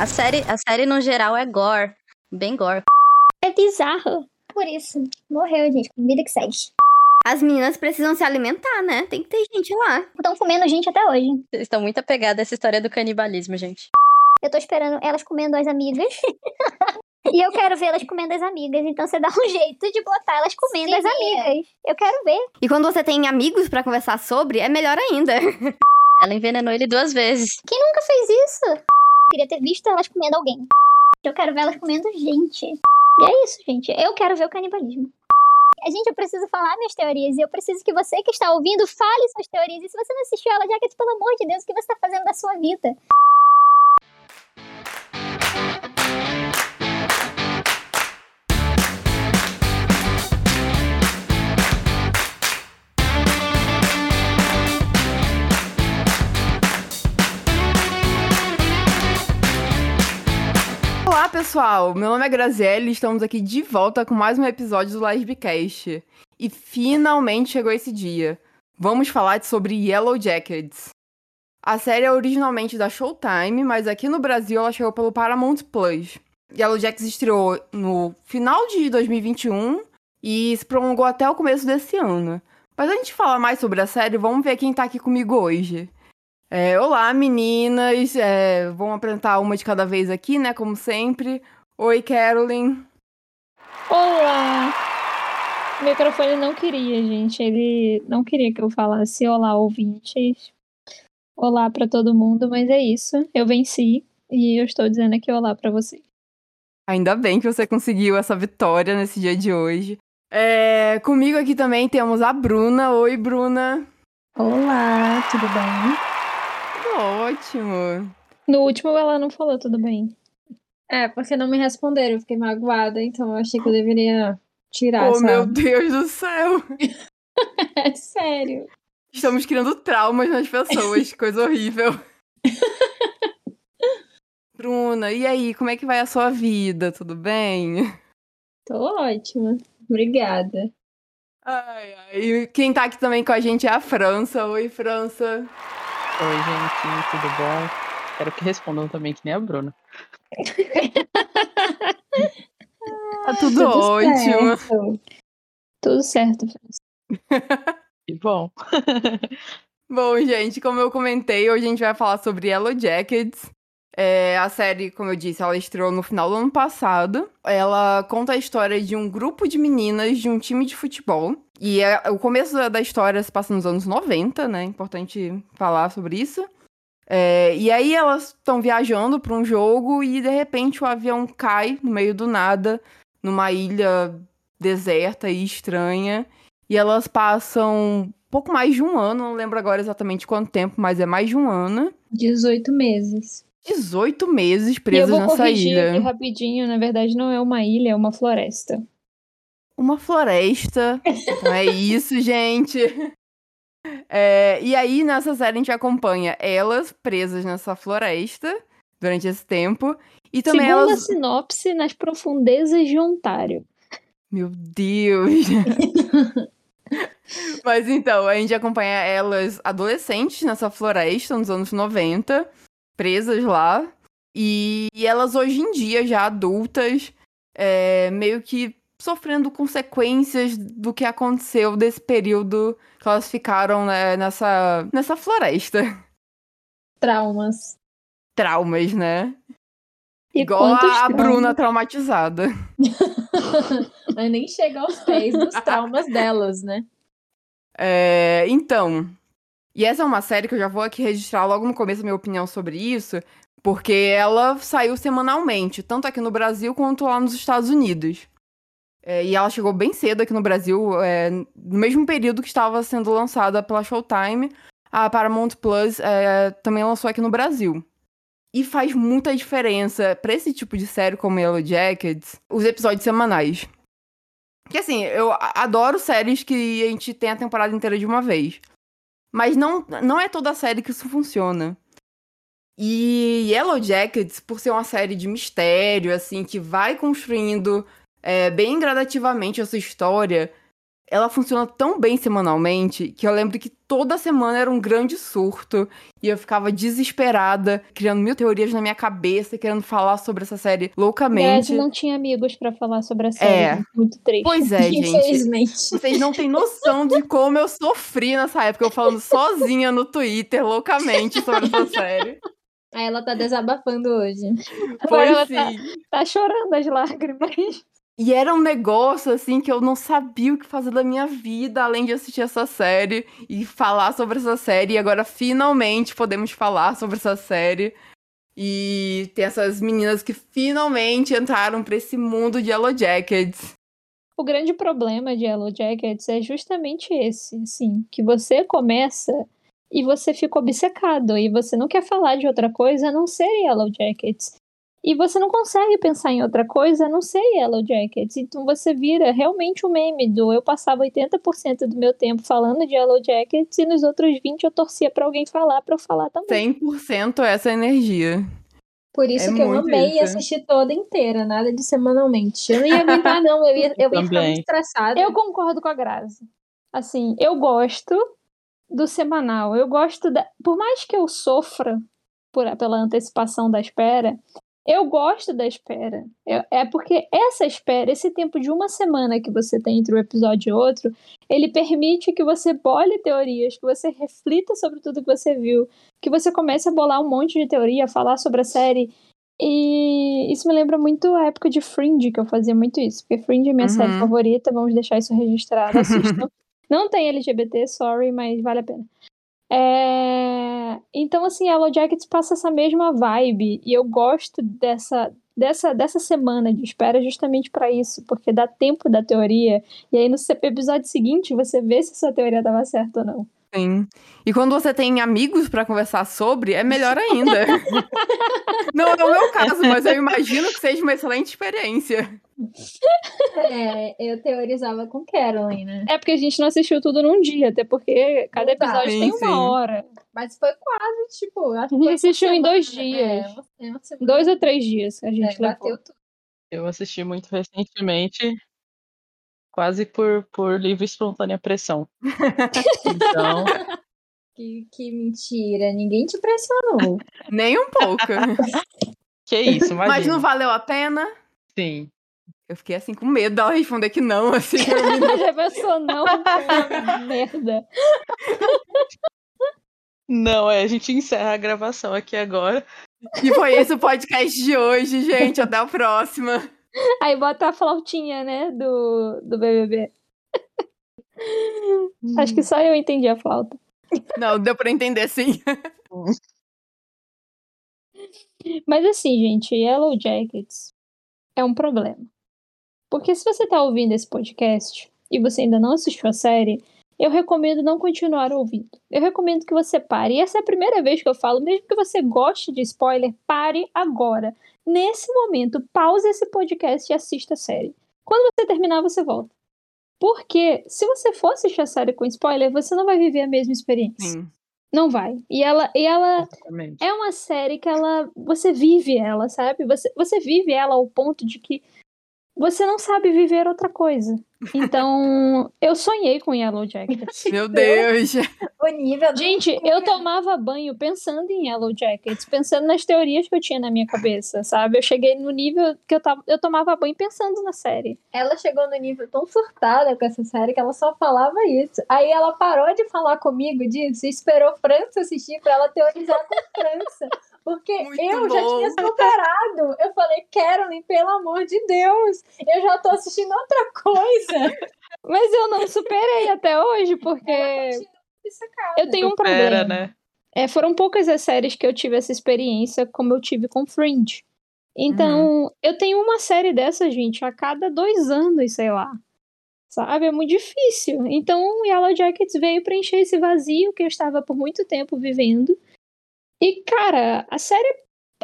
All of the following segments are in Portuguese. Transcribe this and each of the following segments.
A série, a série no geral é gore. Bem gore. É bizarro. Por isso, morreu, gente. Vida que segue. As meninas precisam se alimentar, né? Tem que ter gente lá. Estão comendo gente até hoje. Vocês estão muito apegadas a essa história do canibalismo, gente. Eu tô esperando elas comendo as amigas. e eu quero ver elas comendo as amigas. Então você dá um jeito de botar elas comendo Sim. as amigas. Eu quero ver. E quando você tem amigos pra conversar sobre, é melhor ainda. Ela envenenou ele duas vezes. Quem nunca fez isso? Queria ter visto elas comendo alguém. Eu quero ver elas comendo gente. E é isso, gente. Eu quero ver o canibalismo. A gente, eu preciso falar minhas teorias. E eu preciso que você que está ouvindo fale suas teorias. E se você não assistiu ela, Jacket, pelo amor de Deus, o que você está fazendo da sua vida? Pessoal! Meu nome é Graziele e estamos aqui de volta com mais um episódio do Lesbicast. E finalmente chegou esse dia. Vamos falar sobre Yellow Jackets. A série é originalmente da Showtime, mas aqui no Brasil ela chegou pelo Paramount Plus. Yellow Jackets estreou no final de 2021 e se prolongou até o começo desse ano. Mas antes de falar mais sobre a série, vamos ver quem tá aqui comigo hoje. É, olá, meninas. É, vamos apresentar uma de cada vez aqui, né? Como sempre. Oi, Carolyn. Olá! O microfone não queria, gente. Ele não queria que eu falasse olá, ouvintes. Olá pra todo mundo, mas é isso. Eu venci e eu estou dizendo aqui olá pra vocês. Ainda bem que você conseguiu essa vitória nesse dia de hoje. É, comigo aqui também temos a Bruna. Oi, Bruna. Olá, tudo bem? Ótimo. No último ela não falou tudo bem. É, porque não me responderam, eu fiquei magoada, então eu achei que eu deveria tirar oh, essa... meu Deus do céu. É sério. Estamos criando traumas nas pessoas, coisa horrível. Bruna, e aí, como é que vai a sua vida? Tudo bem? Tô ótima. Obrigada. Ai, ai. E quem tá aqui também com a gente é a França. Oi, França. Oi, gente, tudo bom? Quero que respondam também, que nem a Bruna. Tá tudo, ótimo. certo. Tudo certo. Que bom. Bom, gente, como eu comentei, hoje a gente vai falar sobre Yellow Jackets. É, a série, como eu disse, ela estreou no final do ano passado. Ela conta a história de um grupo de meninas de um time de futebol. E é- o começo da- história se passa nos anos 90, né? Importante falar sobre isso. É, e aí elas estão viajando para um jogo e de repente o avião cai no meio do nada, numa ilha deserta e estranha. E elas passam pouco mais de um ano, não lembro agora exatamente quanto tempo, mas é mais de um ano. 18 meses. 18 meses eu presas vou nessa ilha. aqui rapidinho, na verdade não é uma ilha, é uma floresta. Uma floresta. Não é isso, gente. É, e aí, nessa série, a gente acompanha elas presas nessa floresta durante esse tempo. E também Segundo a elas. sinopse, nas profundezas de Ontário. Meu Deus! Mas então, a gente acompanha elas adolescentes nessa floresta nos anos 90, presas lá. E, e elas hoje em dia, já adultas, é, meio que sofrendo consequências do que aconteceu desse período que elas ficaram né, nessa, nessa floresta. Traumas. Traumas, né? E Igual a, a? Bruna traumatizada. Mas nem chega aos pés dos traumas delas, né? É, então, e essa é uma série que eu já vou aqui registrar logo no começo a minha opinião sobre isso, porque ela saiu semanalmente, tanto aqui no Brasil quanto lá nos Estados Unidos. É, e ela chegou bem cedo aqui no Brasil, é, no mesmo período que estava sendo lançada pela Showtime, a Paramount Plus é, também lançou aqui no Brasil. E faz muita diferença pra esse tipo de série como Yellow Jackets, os episódios semanais. Que assim, eu adoro séries que a gente tem a temporada inteira de uma vez. Mas não, não é toda série que isso funciona. E Yellow Jackets, por ser uma série de mistério, assim, que vai construindo é, bem gradativamente essa história, ela funciona tão bem semanalmente que eu lembro que toda semana era um grande surto e eu ficava desesperada, criando mil teorias na minha cabeça, querendo falar sobre essa série loucamente. não tinha amigos pra falar sobre a série. É. Muito triste. Pois é, gente. Infelizmente. Vocês não têm noção de como eu sofri nessa época, eu falando sozinha no Twitter, loucamente, sobre essa série. Aí ela tá desabafando hoje. Agora ela Foi tá-. Tá chorando as lágrimas. E era um negócio, assim, que eu não sabia o que fazer da minha vida, além de assistir essa série e falar sobre essa série. E agora, finalmente, podemos falar sobre essa série. E tem essas meninas que finalmente entraram pra esse mundo de Yellow Jackets. O grande problema de Yellow Jackets é justamente esse, assim, que você começa e você fica obcecado e você não quer falar de outra coisa a não ser Yellow Jackets. E você não consegue pensar em outra coisa a não ser Yellow Jackets. Então você vira realmente o meme do eu passava 80% do meu tempo falando de Yellow Jackets e nos outros 20 eu torcia pra alguém falar pra eu falar também. 100% essa energia. Por isso É que eu amei isso. assistir toda inteira, nada de semanalmente. Eu não ia aguentar, não. Eu ia, eu ia ficar muito estressada. Eu concordo com a Grazi. Assim, eu gosto do semanal. Eu gosto da. Por mais que eu sofra por, pela antecipação da espera, eu gosto da espera. Eu- é porque essa espera, esse tempo de uma semana que você tem entre um episódio e outro, ele permite que você bole teorias, que você reflita sobre tudo que você viu, que você comece a bolar um monte de teoria, falar sobre a série. E isso me lembra muito a época de Fringe, que eu fazia muito isso. Porque Fringe é minha Uhum. série favorita, vamos deixar isso registrado, assistam. Não tem LGBT, sorry, mas vale a pena. É, Então, assim, Yellow Jackets passa essa mesma vibe. E eu gosto dessa, dessa, dessa semana de espera justamente pra isso, porque dá tempo da teoria. E aí, no episódio seguinte, você vê se sua teoria dava certo ou não. Sim. E quando você tem amigos pra conversar sobre, é melhor ainda. não é o meu caso, mas eu imagino que seja uma excelente experiência. É, eu teorizava com Carolyn, né? É porque a gente não assistiu tudo num dia, até porque cada Não episódio Sim, tem uma sim. hora. Mas foi quase, tipo... A que gente assistiu uma em dois semana. dias. É, uma, é uma semana. Dois ou três dias a É, gente levou. bateu tudo. Eu assisti muito recentemente, quase por, por livre e espontânea pressão. Então, Que, que mentira. Ninguém te pressionou. Nem um pouco. que isso, mas imagina. não valeu a pena? Sim. Eu fiquei assim com medo dela responder que não, assim. eu me- Já pensou, não? Merda. Não, é, a gente encerra a gravação aqui agora. E foi esse o podcast de hoje, gente. Até a próxima. Aí bota a flautinha, né, do, do BBB. Acho que só eu entendi a flauta. Não, deu pra entender sim. Mas assim, gente, Yellow Jackets é um problema. Porque se você tá ouvindo esse podcast e você ainda não assistiu a série, eu recomendo não continuar ouvindo. Eu recomendo que você pare. E essa é a primeira vez que eu falo, mesmo que você goste de spoiler, pare agora. Nesse momento, pause esse podcast e assista a série. Quando você terminar, você volta. Porque se você for assistir a série com spoiler, você não vai viver a mesma experiência. Sim. Não vai. E ela, e ela Exatamente. é uma série que ela. Você vive ela, sabe? Você, você vive ela ao ponto de que você não sabe viver outra coisa. Então, eu sonhei com Yellow Jackets. Meu Deus. O nível do- Gente, eu tomava banho pensando em Yellow Jackets, pensando nas teorias que eu tinha na minha cabeça, sabe? Eu cheguei no nível que eu, tava, eu tomava banho pensando na série. Ela chegou no nível tão surtada com essa série que ela só falava isso. Aí ela parou de falar comigo disso e esperou França assistir pra ela teorizar com França. Porque Muito eu já bom. tinha superado. Eu falei, Carolyn, pelo amor de Deus, eu já tô assistindo outra coisa. Mas eu não superei até hoje, porque eu tenho um Supera, problema. né? É, foram poucas as séries que eu tive essa experiência como eu tive com Fringe. Então, eu tenho uma série dessa, gente, a cada dois anos, sei lá. Sabe? É muito difícil. Então, Yellow Jackets veio preencher esse vazio que eu estava por muito tempo vivendo. E, cara, a série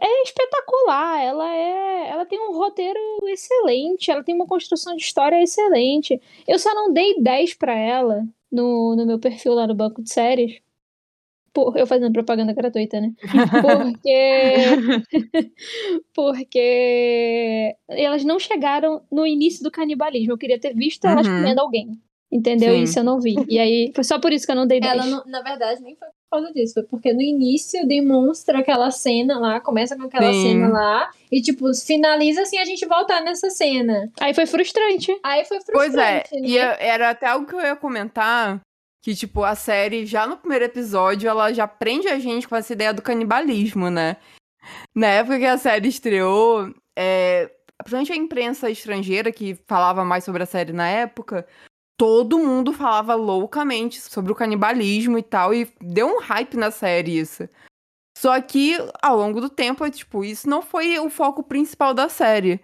é espetacular. Ela é. Ela tem um roteiro excelente. Ela tem uma construção de história excelente. Eu só não dei 10 pra ela no, no meu perfil lá no banco de séries. Por, eu fazendo propaganda gratuita, né? Porque. porque elas não chegaram no início do canibalismo. Eu queria ter visto elas Uhum. comendo alguém. Entendeu? Sim. Isso eu não vi. E aí, foi só por isso que eu não dei 10. Ela, não- na verdade, nem foi causa disso. Foi porque no início demonstra aquela cena lá, começa com aquela Sim. cena lá, e tipo, finaliza assim a gente voltar nessa cena. Aí foi frustrante. Aí foi Pois é, frustrante, né? e eu- era até algo que eu ia comentar, que, tipo, a série, já no primeiro episódio, ela já prende a gente com essa ideia do canibalismo, né? Na época que a série estreou, é, principalmente a imprensa estrangeira, que falava mais sobre a série na época, todo mundo falava loucamente sobre o canibalismo e tal, e deu um hype na série isso. Só que, ao longo do tempo, é, tipo, isso não foi o foco principal da série.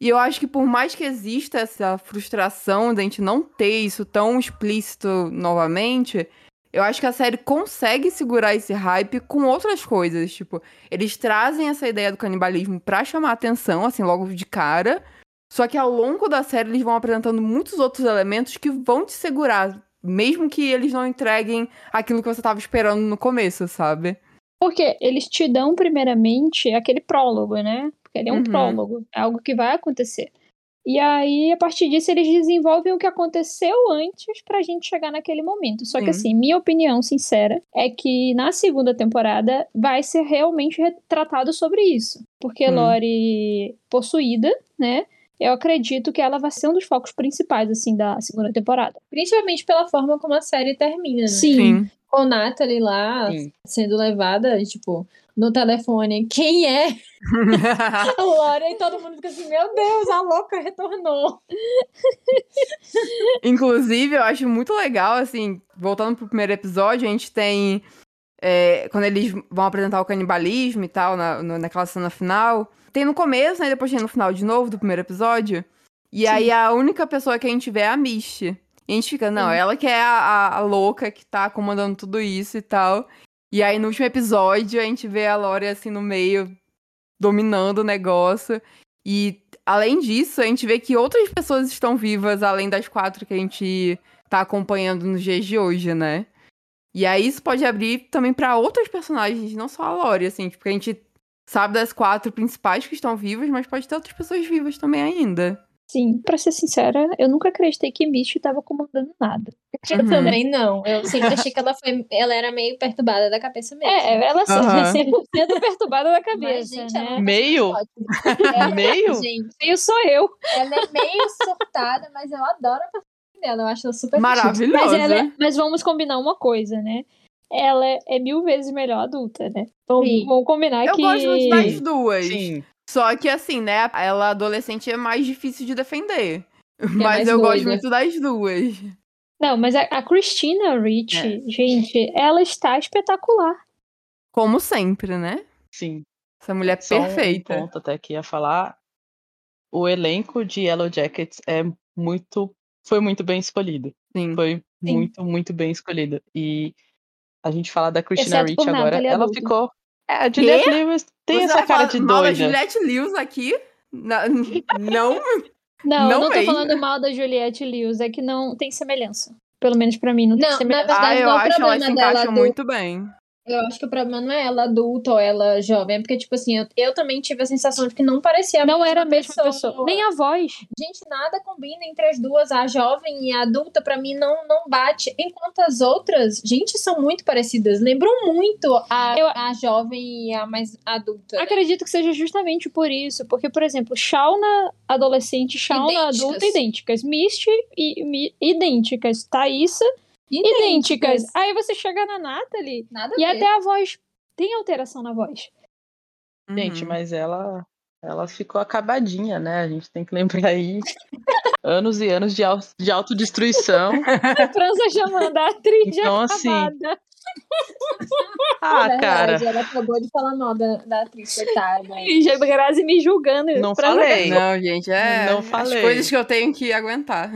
E eu acho que por mais que exista essa frustração de a gente não ter isso tão explícito novamente, eu acho que a série consegue segurar esse hype com outras coisas. Tipo, eles trazem essa ideia do canibalismo pra chamar atenção, assim, logo de cara. Só que ao longo da série eles vão apresentando muitos outros elementos que vão te segurar, mesmo que eles não entreguem aquilo que você tava esperando no começo, sabe? Porque eles te dão, primeiramente, aquele prólogo, né? Porque ele é um Uhum. prólogo, é algo que vai acontecer. E aí, a partir disso, eles desenvolvem o que aconteceu antes pra gente chegar naquele momento. Só que, Sim. assim, minha opinião sincera é que na segunda temporada vai ser realmente retratado sobre isso. Porque Hum. Lori possuída, né? Eu acredito que ela vai ser um dos focos principais, assim, da segunda temporada. Principalmente pela forma como a série termina, né? Sim. Com Natalie lá Sim. sendo levada, tipo, no telefone. Quem é? A Laura e todo mundo fica assim, meu Deus, a louca retornou. Inclusive, eu acho muito legal, assim, voltando pro primeiro episódio, a gente tem. é, quando eles vão apresentar o canibalismo e tal, na, naquela cena final. Tem no começo, né? Depois tem no final de novo do primeiro episódio. E aí a única pessoa que a gente vê é a Misty. E a gente fica, não, Sim. ela que é a, a- louca que tá comandando tudo isso e tal. E aí no último episódio a gente vê a Lori assim no meio, dominando o negócio. E além disso, a gente vê que outras pessoas estão vivas, além das quatro que a gente tá acompanhando nos dias de hoje, né? E aí isso pode abrir também pra outros personagens, não só a Lori, assim, porque a gente sabe das quatro principais que estão vivas, mas pode ter outras pessoas vivas também ainda. Sim, pra ser sincera, eu nunca acreditei que Misty tava comandando nada. Eu Uhum. também não. Eu sempre achei que ela foi. Ela era meio perturbada da cabeça mesmo. É, ela é 100% perturbada da Mas, cabeça, gente, né? ela é Meio? Ela- Meio? Gente, Meio sou eu. ela é meio surtada, mas eu adoro a personagem dela. Eu acho ela super Maravilhosa. Mas, ela é- mas vamos combinar uma coisa, né? Ela é, é mil vezes melhor adulta, né? Vamos, Sim. vamos combinar Eu que. gosto muito das duas. Sim. Só que assim, né? Ela adolescente é mais difícil de defender. Mas mais eu gosto doida. muito das duas. Não, mas a, a Christina Ricci, É. gente, ela está espetacular. Como sempre, né? Sim. Essa mulher Só um perfeita. ponto até que ia falar. O elenco de Yellow Jackets é muito. Foi muito bem escolhido. Sim. Foi Sim. muito, muito bem escolhido. E a gente fala da Christina Ricci agora. Natalie Ela ficou. É, a Juliette Lewis tem Você essa cara falar de mal da doida. Juliette Lewis aqui? Na- não. Não, Não eu não tô falando mal da Juliette Lewis, é que não tem semelhança. Pelo menos pra mim, não tem Não, na semelhança. verdade, Ah, eu não é o acho que ela se dela encaixa do- muito bem. Eu acho que o problema não é ela adulta ou ela jovem, é porque, tipo assim, eu, eu também tive a sensação de que não parecia Não era a mesma pessoa. pessoa. Nem a voz. Gente, nada combina entre as duas. A jovem e a adulta, pra mim, não, não bate. Enquanto as outras, gente, são muito parecidas. Lembram muito a, Eu- a jovem e a mais adulta. né? Acredito que seja justamente por isso. Porque, por exemplo, Shauna adolescente, Shauna Idênticas. adulta, idênticas. Misty, e, mi- idênticas. Thaísa, idênticas. Aí você chega na Natalie Nada e até a voz tem alteração na voz. Gente, Uhum. mas ela, ela ficou acabadinha, né? A gente tem que lembrar aí. anos e anos de, de autodestruição. A França chamando a atriz Então, assim, acabada. Ah, É cara. verdade, Ela acabou de falar mal da, da atriz, coitada. E já Grazi me julgando. Não falei. Não, gente, é Não as falei. coisas que eu tenho que aguentar.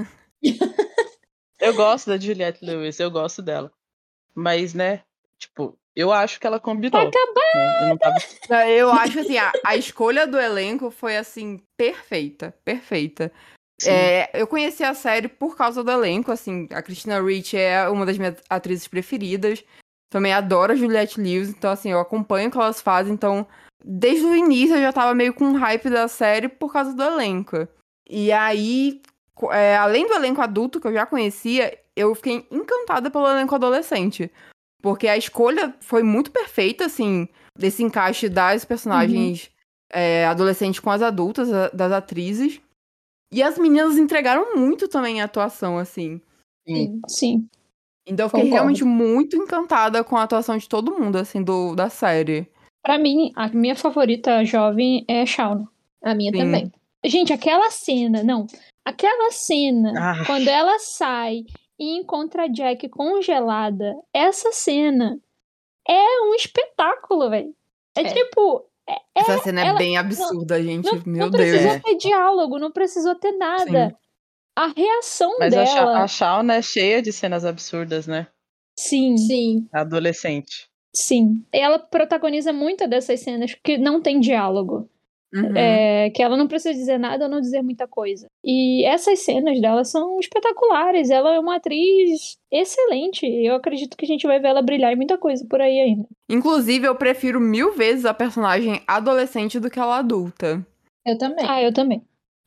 Eu gosto da Juliette Lewis, eu gosto dela. Mas, né, tipo, eu acho que ela combinou. né? Eu tava Eu acho assim, a, a escolha do elenco foi assim, perfeita, perfeita. É, eu conheci a série por causa do elenco, assim, a Christina Ricci é uma das minhas atrizes preferidas. Também adoro a Juliette Lewis, então assim, eu acompanho o que elas fazem, então desde o início eu já tava meio com hype da série por causa do elenco. E aí, é, além do elenco adulto que eu já conhecia, eu fiquei encantada pelo elenco adolescente. Porque a escolha foi muito perfeita, assim, desse encaixe das personagens é, adolescentes com as adultas, a- das atrizes. E as meninas entregaram muito também a atuação, assim. Sim. Sim. Então eu fiquei Concordo. realmente muito encantada com a atuação de todo mundo, assim, do, da série. Pra mim, a minha favorita jovem é Shauna. A minha Sim. também. Gente, aquela cena, não. Aquela cena, Ah. quando ela sai e encontra a Jack congelada, essa cena é um espetáculo, velho. É, É. tipo, é- Essa cena é ela- bem absurda, gente. não, Meu não Deus. precisou É. ter diálogo, não precisou ter nada. A reação Mas dela. a Shauna é cheia de cenas absurdas, né? Sim, Sim. Adolescente. sim. Ela protagoniza muitas dessas cenas que não tem diálogo. Uhum. É, que ela não precisa dizer nada ou não dizer muita coisa. E essas cenas dela são espetaculares. Ela é uma atriz excelente. Eu acredito que a gente vai ver ela brilhar em muita coisa por aí ainda. Inclusive, eu prefiro mil vezes a personagem adolescente do que ela adulta. Eu também. Ah, eu também.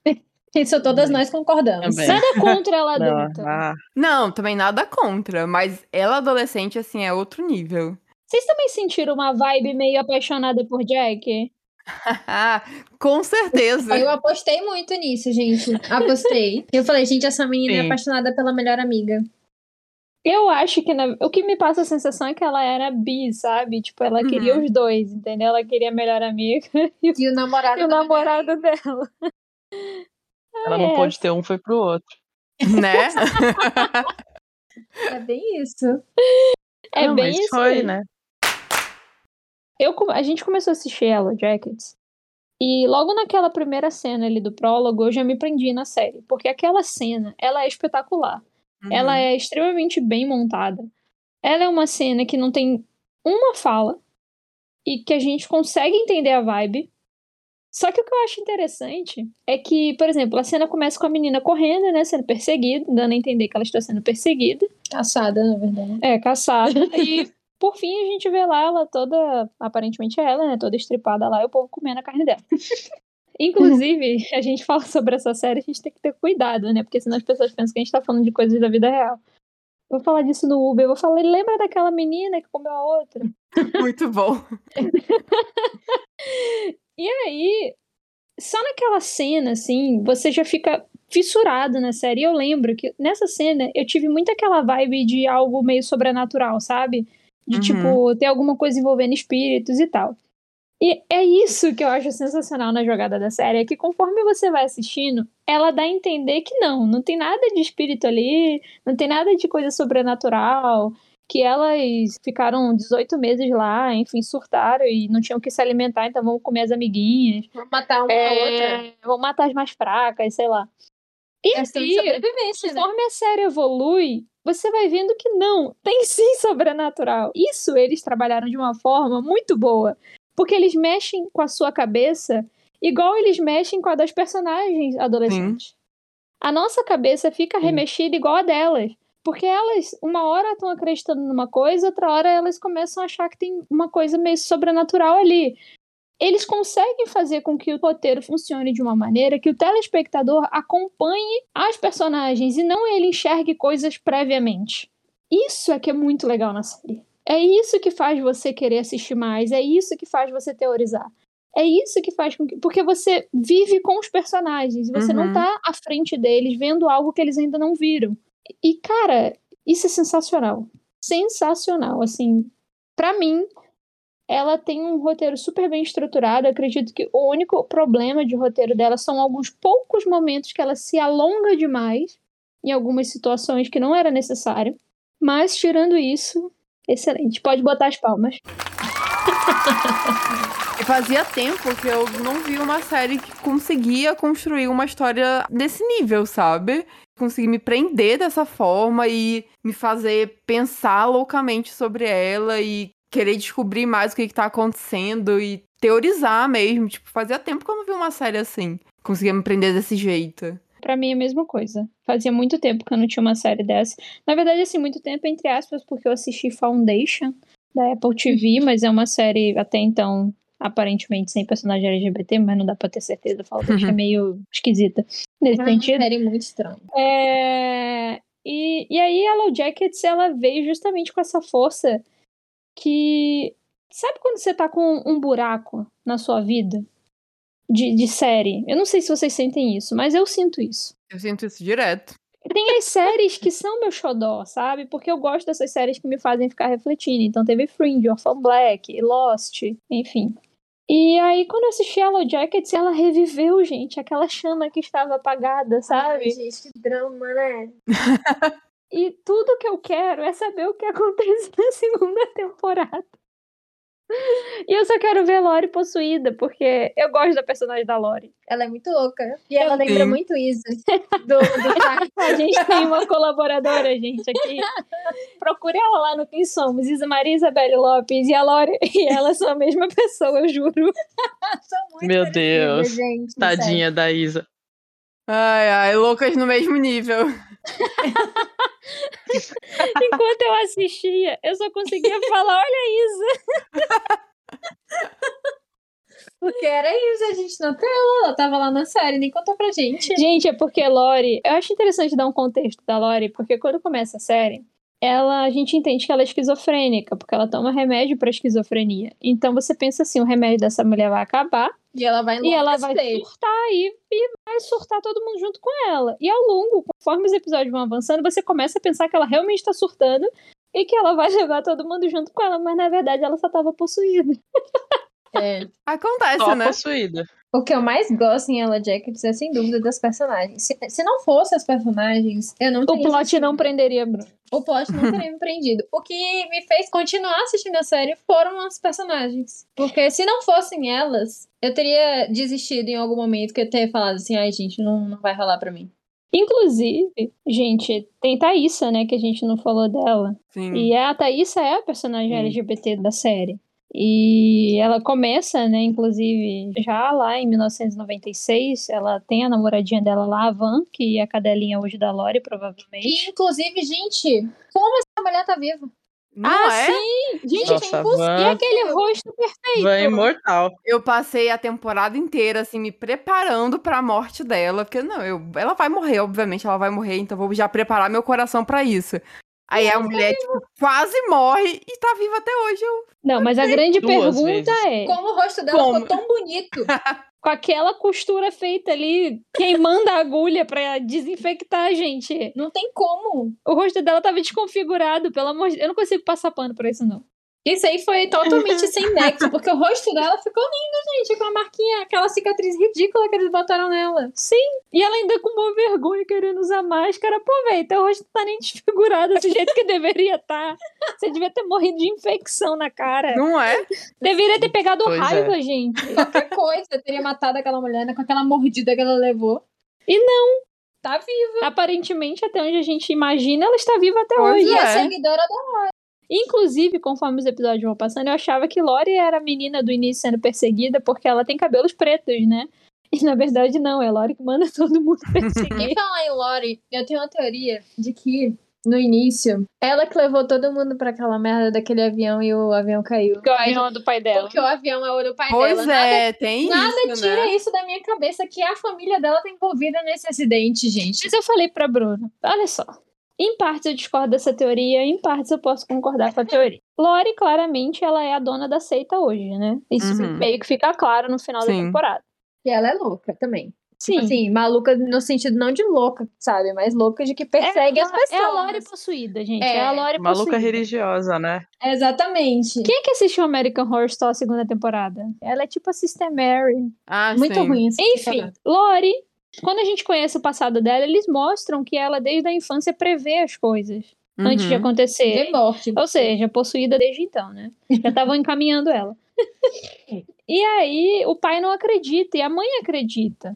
Isso todas nós concordamos. Também. Nada contra ela Não, adulta. ah, Não, também nada contra, mas ela adolescente, assim, é outro nível. Vocês também sentiram uma vibe meio apaixonada por Jack? Com certeza. Eu apostei muito nisso, gente. Apostei. Eu falei, gente, essa menina é Sim. apaixonada pela melhor amiga. Eu acho que na- o que me passa a sensação é que ela era bi, sabe? Tipo, ela queria Uhum. os dois, entendeu? Ela queria a melhor amiga e, E o namorado. e o namorado dela. ela não é. pôde ter um, foi pro outro. né? É bem isso. É Não, bem isso. foi, aí. né? Eu, a gente começou a assistir Yellow Jackets. E logo naquela primeira cena ali do prólogo, eu já me prendi na série. Porque aquela cena, ela é espetacular. Ela é extremamente bem montada. Ela é uma cena que não tem uma fala. E que a gente consegue entender a vibe. Só que o que eu acho interessante é que, por exemplo, a cena começa com a menina correndo, né? Sendo perseguida, dando a entender que ela está sendo perseguida. Caçada, na verdade. É, caçada. e por fim a gente vê lá ela toda, aparentemente é ela, né? Toda estripada lá e o povo comendo a carne dela. Inclusive, a gente fala sobre essa série, a gente tem que ter cuidado, né? Porque senão as pessoas pensam que a gente tá falando de coisas da vida real. Vou falar disso no Uber, eu vou falar, lembra daquela menina que comeu a outra? Muito bom. E aí, só naquela cena, assim, você já fica fissurado na série. E eu lembro que nessa cena eu tive muito aquela vibe de algo meio sobrenatural, sabe? De Uhum. tipo, ter alguma coisa envolvendo espíritos e tal. E é isso que eu acho sensacional na jogada da série, é que conforme você vai assistindo, ela dá a entender que não, não tem nada de espírito ali, não tem nada de coisa sobrenatural, que elas ficaram 18 meses lá, enfim, surtaram e não tinham o que se alimentar, então vamos comer as amiguinhas. Vamos matar uma a outra. É, vão matar as mais fracas, sei lá. E de aí, sobrevivência, né? conforme a série evolui, você vai vendo que não, tem sim sobrenatural. Isso eles trabalharam de uma forma muito boa. Porque eles mexem com a sua cabeça igual eles mexem com a das personagens adolescentes. A nossa cabeça fica Sim. remexida igual a delas. Porque elas, uma hora estão acreditando numa coisa, outra hora elas começam a achar que tem uma coisa meio sobrenatural ali. Eles conseguem fazer com que o roteiro funcione de uma maneira que o telespectador acompanhe as personagens e não ele enxergue coisas previamente. Isso é que é muito legal na série. É isso que faz você querer assistir mais, é isso que faz você teorizar. É isso que faz com que. Porque você vive com os personagens você não Uhum. tá à frente deles vendo algo que eles ainda não viram. E, cara, isso é sensacional. Sensacional. Assim, pra mim, ela tem um roteiro super bem estruturado. Acredito que o único problema de roteiro dela são alguns poucos momentos que ela se alonga demais em algumas situações que não era necessário. Mas, tirando isso, excelente. Pode botar as palmas. Fazia tempo que eu não vi uma série que conseguia construir uma história desse nível, sabe? Conseguir me prender dessa forma e me fazer pensar loucamente sobre ela e querer descobrir mais o que, que tá acontecendo e teorizar mesmo. Tipo, fazia tempo que eu não vi uma série assim. Conseguia me prender desse jeito. Pra mim é a mesma coisa. Fazia muito tempo que eu não tinha uma série dessa. Na verdade, assim, muito tempo, entre aspas, porque eu assisti Foundation da Apple TV, mas é uma série até então aparentemente sem personagem LGBT, mas não dá pra ter certeza. Falo que é meio esquisita nesse É uma sentido. série muito estranha. É, E, e aí a Yellow Jackets, ela veio justamente com essa força que... Sabe quando você tá com um buraco na sua vida? De, de série. Eu não sei se vocês sentem isso, mas eu sinto isso. Eu sinto isso direto. Tem as séries que são meu xodó, sabe? Porque eu gosto dessas séries que me fazem ficar refletindo. Então teve Fringe, Orphan Black, Lost, enfim. E aí, quando eu assisti Yellow Jackets, ela reviveu, gente, aquela chama que estava apagada, sabe? Ai, gente, que drama, né? E tudo que eu quero é saber o que acontece na segunda temporada. E eu só quero ver Lori possuída, porque eu gosto da personagem da Lori. Ela é muito louca. E ela lembra Sim. muito Isa. Do, do. A gente tem uma colaboradora, gente, aqui. Procure ela lá no Quem Somos. Isa Maria Isabelle Lopes e a Lori. E elas são a mesma pessoa, eu juro. São muito Meu Deus. gente, sério. Tadinha da Isa. Ai, ai, loucas no mesmo nível. Enquanto eu assistia, eu só conseguia falar: olha Isa. Porque era isso, a gente na tela. Ela tava lá na série, nem contou pra gente. Gente, é porque Lori. Eu acho interessante dar um contexto da Lori, porque quando começa a série, ela, a gente entende que ela é esquizofrênica, porque ela toma remédio pra esquizofrenia. Então você pensa assim: o remédio dessa mulher vai acabar E ela vai e ela vai surtar e, e vai surtar todo mundo junto com ela. E ao longo, conforme os episódios vão avançando, você começa a pensar que ela realmente tá surtando e que ela vai levar todo mundo junto com ela, mas na verdade ela só tava possuída. É. Acontece, Só né? possuída. O que eu mais gosto em Ella Jackets é, sem dúvida, das personagens. Se, se não fosse as personagens, eu não O plot assistido. não prenderia Bruno. O plot não teria me prendido. O que me fez continuar assistindo a série foram as personagens. Porque se não fossem elas, eu teria desistido em algum momento, que eu teria falado assim, ai, gente, não, não vai rolar pra mim. Inclusive, gente, tem Thaísa, né, que a gente não falou dela. Sim. E a Thaísa é a personagem Sim. LGBT da série. E ela começa, né, inclusive, já lá em 1996, ela tem a namoradinha dela lá, a Van, que é a cadelinha hoje da Lori, E, provavelmente. inclusive, gente, como essa mulher tá viva? Não ah, é? sim! Gente, Nossa, é impossível. E Van- aquele rosto perfeito. Van imortal. Eu passei a temporada inteira, assim, me preparando pra morte dela. Porque, não, eu, ela vai morrer, obviamente, ela vai morrer, então vou já preparar meu coração pra isso. Aí a mulher, tipo, quase morre e tá viva até hoje. Eu... Não, mas a grande Duas pergunta vezes. é: Como o rosto dela Como? ficou tão bonito. com aquela costura feita ali, queimando a agulha pra desinfectar, gente. Não tem como. O rosto dela tava desconfigurado, pelo amor de Deus. Eu não consigo passar pano pra isso, não. Isso aí foi totalmente sem nexo, porque o rosto dela ficou lindo, gente, com a marquinha, aquela cicatriz ridícula que eles botaram nela. Sim. E ela ainda com uma vergonha querendo usar máscara. Pô, velho, teu rosto não tá nem desfigurado do jeito que deveria estar. Você devia ter morrido de infecção na cara. Não é? Deveria ter pegado Pois é. raiva, gente. Qualquer coisa teria matado aquela mulher né, com aquela mordida que ela levou. E não. Tá viva. Aparentemente, até onde a gente imagina, ela está viva até Pois hoje. E é. a seguidora da Inclusive, conforme os episódios vão passando, eu achava que Lori era a menina do início sendo perseguida porque ela tem cabelos pretos, né? E na verdade não, é Lori que manda todo mundo perseguir. Em falar em Lori, eu tenho uma teoria de que, no início, ela que levou todo mundo pra aquela merda daquele avião e o avião caiu. Porque o avião é do pai dela. Porque o avião é o do pai Pois dela. é, tem Nada, nada isso, tira né? isso da minha cabeça, que a família dela tá envolvida nesse acidente, gente. Mas eu falei pra Bruna, olha só. Em partes eu discordo dessa teoria, em partes eu posso concordar com a teoria. Lori, claramente, ela é a dona da seita hoje, né? Isso Uhum. meio que fica claro no final da Sim. temporada. E ela é louca também. Sim. Assim, maluca no sentido não de louca, sabe? Mas louca de que persegue é, as pessoas. É a Lori possuída, gente. É, É, a Lori Maluca possuída. religiosa, né? Exatamente. Quem é que assistiu American Horror Story segunda temporada? Ela é tipo a Sister Mary. Ah, Muito sim. ruim esse Enfim, campeonato. Lori, quando a gente conhece o passado dela, eles mostram que ela, desde a infância, prevê as coisas antes de Uhum. acontecer. De morte. Ou seja, possuída desde então, né? Já estavam encaminhando ela. E aí, o pai não acredita e a mãe acredita.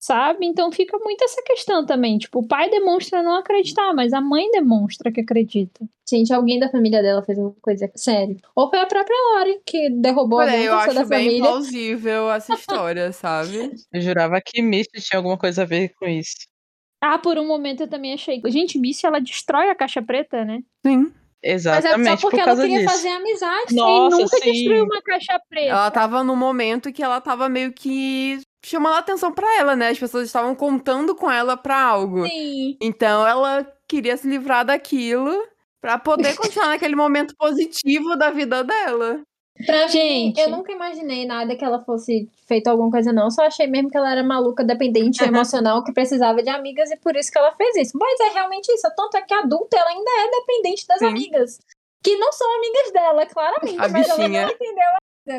Sabe? Então fica muito essa questão também. Tipo, o pai demonstra não acreditar, mas a mãe demonstra que acredita. Gente, alguém da família dela fez alguma coisa sério. Ou foi a própria Lori que derrubou Olha, alguma eu acho da bem família. plausível essa história, sabe? Eu jurava que Misty tinha alguma coisa a ver com isso. Ah, por um momento eu também achei. Gente, Missy, ela destrói a caixa preta, né? Sim. Mas é Exatamente só porque por ela queria disso. fazer amizade. Nossa, e nunca sim. destruiu uma caixa preta. Ela tava num momento que ela tava meio que chamando a atenção pra ela, né? As pessoas estavam contando com ela pra algo. Sim. Então ela queria se livrar daquilo pra poder continuar naquele momento positivo da vida dela. Pra Gente. mim, eu nunca imaginei nada que ela fosse feita alguma coisa, não. Só achei mesmo que ela era maluca, dependente emocional, que precisava de amigas e por isso que ela fez isso. Mas é realmente isso. Tanto é que adulta ela ainda é dependente das Sim. amigas. Que não são amigas dela, claramente. A mas ela bichinha. não entendeu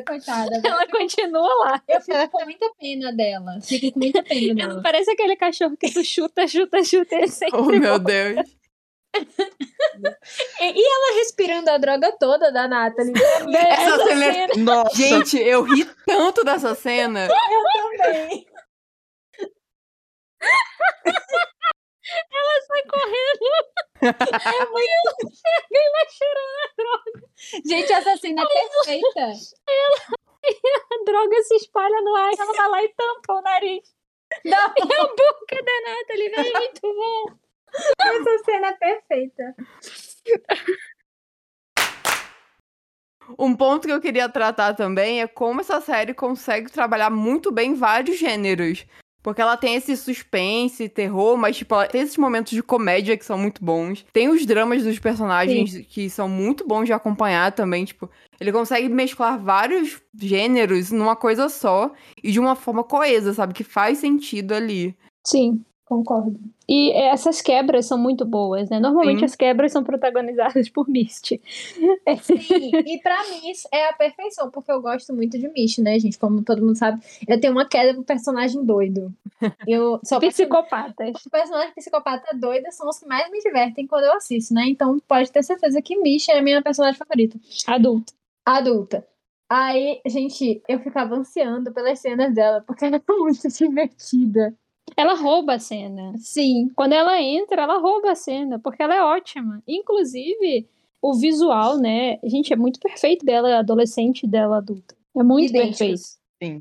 coitada. Ela continua lá. Eu fico com muita pena dela. Fico com muita pena dela. Parece aquele cachorro que tu chuta, chuta, chuta. Ele sempre Oh, meu Deus. E, e ela respirando a droga toda da Nathalie. Essa cena é- Nossa, Gente, eu ri tanto dessa cena. também. Sai correndo. É muito. Alguém vai cheirando a droga. Gente, essa cena é perfeita. A droga se espalha no ar. Ela vai lá e tampa o nariz. Não, E a boca da Nathalie, velho, é muito bom. essa cena é perfeita. Um ponto que eu queria tratar também é como essa série consegue trabalhar muito bem vários gêneros. Porque ela tem esse suspense, terror, mas tipo, ela tem esses momentos de comédia que são muito bons. Tem os dramas dos personagens que são muito bons de acompanhar também, tipo, ele consegue mesclar vários gêneros numa coisa só e de uma forma coesa, sabe? Que faz sentido ali. Sim, concordo. E essas quebras são muito boas, né? Normalmente Sim. as quebras são protagonizadas por Misty. Sim, e pra mim isso é a perfeição, porque eu gosto muito de Mish, né, gente? Como todo mundo sabe, eu tenho uma queda pro personagem doido. Eu sou Psicopatas. Os personagens psicopata doida são os que mais me divertem quando eu assisto, né? Então pode ter certeza que Misha é a minha personagem favorita. Adulto. Adulta. Aí, gente, eu ficava ansiando pelas cenas dela, porque ela é muito divertida. Ela rouba a cena. Sim. Quando ela entra, ela rouba a cena, porque ela é ótima. Inclusive, o visual, né? Gente, é muito perfeito dela, adolescente e dela adulta. É muito idênticos. perfeito. Sim.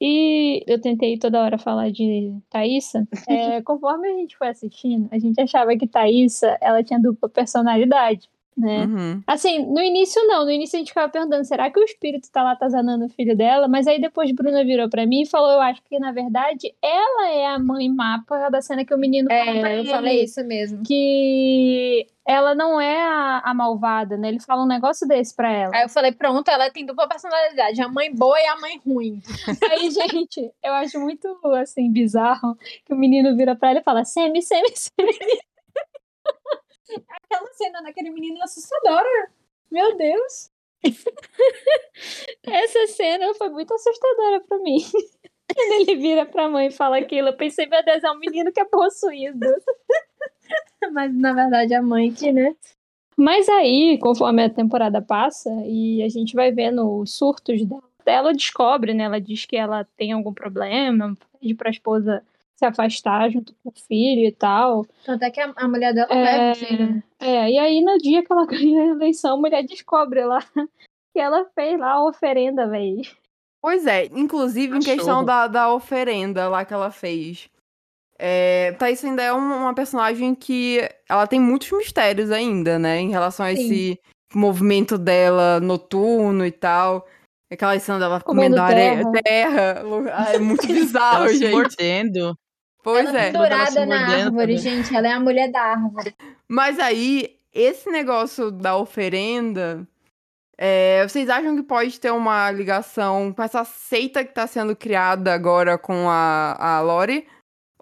E eu tentei toda hora falar de Thaísa. É, conforme a gente foi assistindo, a gente achava que Thaísa, ela tinha dupla personalidade, né? Uhum. Assim, no início não, no início a gente ficava perguntando, será que o espírito tá lá atazanando o filho dela? Mas aí depois Bruna virou pra mim e falou, eu acho que na verdade ela é a mãe má por causa da cena que o menino fala pra É, eu ele, falei isso mesmo. que ela não é a, a malvada, né? Ele fala um negócio desse pra ela. Aí eu falei, pronto, ela tem dupla personalidade, a mãe boa e a mãe ruim. Aí, gente, eu acho muito, assim, bizarro que o menino vira pra ela e fala, Semi, Semi, Semi. Aquela cena daquele menino é assustadora. Meu Deus. Essa cena foi muito assustadora pra mim. Quando ele vira pra mãe e fala aquilo, eu pensei, meu Deus, é um menino que é possuído. Mas na verdade a mãe que, né? Mas aí, conforme a temporada passa e a gente vai vendo os surtos dela, ela descobre, né? Ela diz que ela tem algum problema, pede pra esposa se afastar junto com o filho e tal. Tanto é que a, a mulher dela É, leva o filho. é, e aí no dia que ela ganha a eleição, a mulher descobre lá que ela fez lá a oferenda, velho. Pois é, inclusive em questão da, da oferenda lá que ela fez. É, Thaís ainda é uma, personagem que ela tem muitos mistérios ainda, né? Em relação a Sim. esse movimento dela noturno e tal. Aquela cena dela Comendo comendo areia, terra. Ah, É muito bizarro, ela se gente. mordendo. Pois ela é. Quando ela se pendurada na árvore, também. gente. Ela é a mulher da árvore. Mas aí, esse negócio da oferenda. é, vocês acham que pode ter uma ligação com essa seita que tá sendo criada agora com a, a Lori?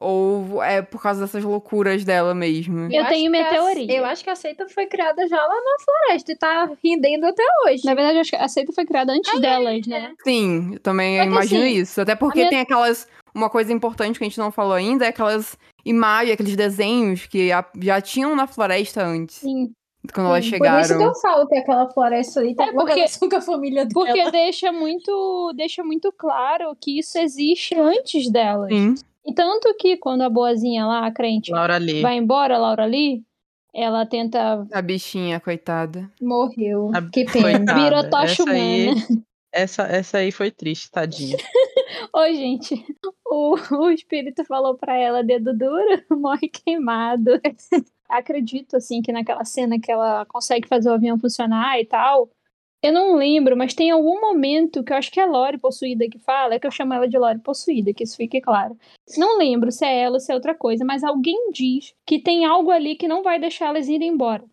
Ou é por causa dessas loucuras dela mesmo? Eu acho tenho minha a- teoria. Eu acho que a seita foi criada já lá na floresta e tá rendendo até hoje. Na verdade, eu acho que a seita foi criada antes delas, né? Sim, eu também imagino assim, isso. Até porque minha- tem aquelas. Uma coisa importante que a gente não falou ainda é aquelas imagens, aqueles desenhos que já tinham na floresta antes, Sim. quando elas Por isso chegaram. deu falta aquela floresta aí. Tem É porque- relação com a família dela. Porque deixa muito, deixa muito claro que isso existe antes delas. Sim. E tanto que quando a boazinha lá, a crente, Laura Lee. vai embora, Laura Lee, ela tenta. A bichinha, coitada. Morreu. A- Que pena. Coitada, Vira Tocha essa aí, Humana. essa, essa aí foi triste, tadinha. Oi, gente. O, o espírito falou pra ela: dedo duro, morre queimado. acredito, assim, que naquela cena que ela consegue fazer o avião funcionar e tal. Eu não lembro, mas tem algum momento que eu acho que é a Lore possuída que fala, é que eu chamo ela de Lore possuída, que isso fique claro. Não lembro se é ela ou se é outra coisa, mas alguém diz que tem algo ali que não vai deixar elas irem embora.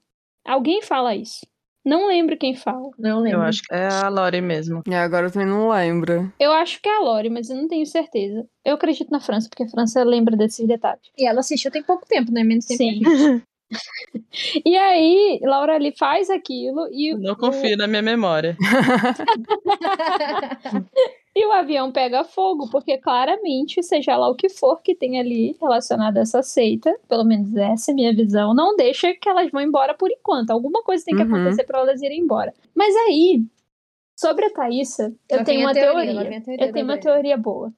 Alguém fala isso. Não lembro quem fala. Não lembro. Eu acho que é a Lori mesmo. E agora eu também não lembro. Eu acho que é a Lore, mas eu não tenho certeza. Eu acredito na França, porque a França lembra desses detalhes. E ela assistiu tem pouco tempo, né? Menos tempo. Sim. e aí, Laura ali faz aquilo e Não o- confio na minha memória. E o avião pega fogo, porque claramente, seja lá o que for que tem ali relacionado a essa seita, pelo menos essa é a minha visão, não deixa que elas vão embora por enquanto. Alguma coisa tem que Uhum. acontecer pra elas irem embora. Mas aí, sobre a Thaísa, eu Lá tenho uma teoria, teoria. teoria Eu tenho uma teoria boa.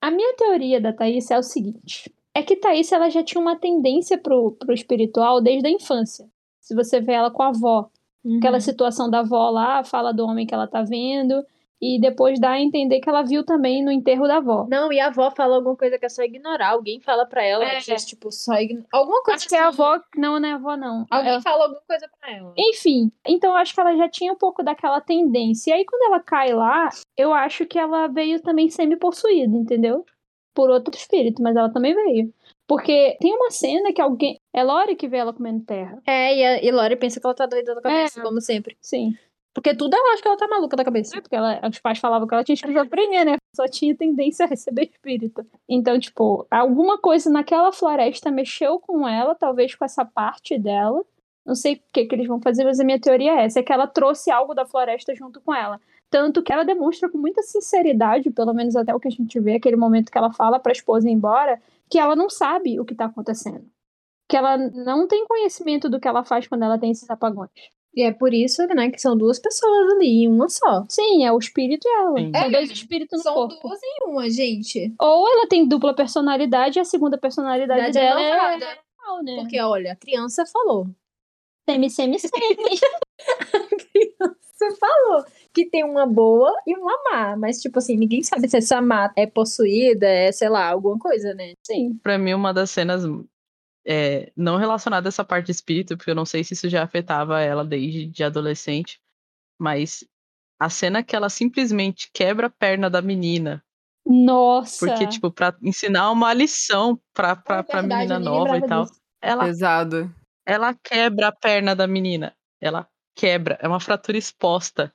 A minha teoria da Thaís é o seguinte: é que Thaís ela já tinha uma tendência pro, pro espiritual desde a infância. Se você vê ela com a avó, aquela Uhum. situação da avó lá, fala do homem que ela tá vendo, e depois dá a entender que ela viu também no enterro da avó. Não, e a avó fala alguma coisa que é só ignorar. Alguém fala pra ela, É. diz, tipo, só ignorar. Alguma coisa Acho que é a assim. avó. Não, não é a avó, não. Alguém Ela- fala alguma coisa pra ela. Enfim, então eu acho que ela já tinha um pouco daquela tendência. E aí, quando ela cai lá, eu acho que ela veio também semi-possuída, entendeu? Por outro espírito, mas ela também veio. Porque tem uma cena que alguém. É Lore que vê ela comendo terra. É, e, a, e Lori pensa que ela tá doida da cabeça, É. como sempre. Sim. Porque tudo ela acha que ela tá maluca da cabeça. É porque ela, os pais falavam que ela tinha esquizofrenia, né? Só tinha tendência a receber espírito. Então, tipo, alguma coisa naquela floresta mexeu com ela, talvez com essa parte dela. Não sei o que, que eles vão fazer, mas a minha teoria é essa: é que ela trouxe algo da floresta junto com ela. Tanto que ela demonstra com muita sinceridade, pelo menos até o que a gente vê, aquele momento que ela fala pra esposa ir embora, que ela não sabe o que tá acontecendo. Que ela não tem conhecimento do que ela faz quando ela tem esses apagões. E é por isso, né, que são duas pessoas ali, uma só. Sim, é o espírito e ela. Sim. São É, dois espíritos no São corpo. duas em uma, gente. Ou ela tem dupla personalidade e a segunda personalidade Verdade é dela é normal, né? Porque, olha, a criança falou. Semi, semi, semi. Você falou que tem uma boa e uma má. Mas, tipo assim, ninguém sabe se essa má é possuída, é, sei lá, alguma coisa, né? Sim. Pra mim, uma das cenas é, não relacionada a essa parte de espírito, porque eu não sei se isso já afetava ela desde de adolescente, mas a cena que ela simplesmente quebra a perna da menina, Nossa. porque, tipo, pra ensinar uma lição pra, pra, É pra verdade, menina eu nem nova e tal. disso. Ela, Pesado. ela quebra a perna da menina. Ela quebra, é uma fratura exposta.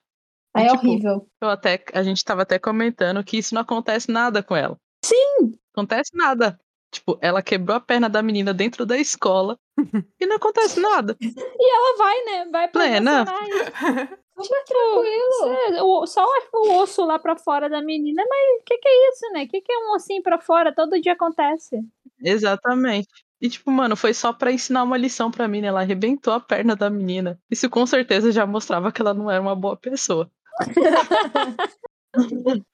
Aí é tipo, horrível. Eu até, a gente tava até comentando que isso não acontece nada com ela. Sim! Acontece nada. Tipo, ela quebrou a perna da menina dentro da escola e não acontece nada. Ela vai, né? Vai pra Plena. Super tranquilo. Só o osso lá pra fora da menina, mas o que, que é isso, né? O que, que é um ossinho pra fora? Todo dia acontece. Exatamente. E, tipo, mano, foi só pra ensinar uma lição pra mim, né? Ela arrebentou a perna da menina. Isso com certeza já mostrava que ela não era uma boa pessoa.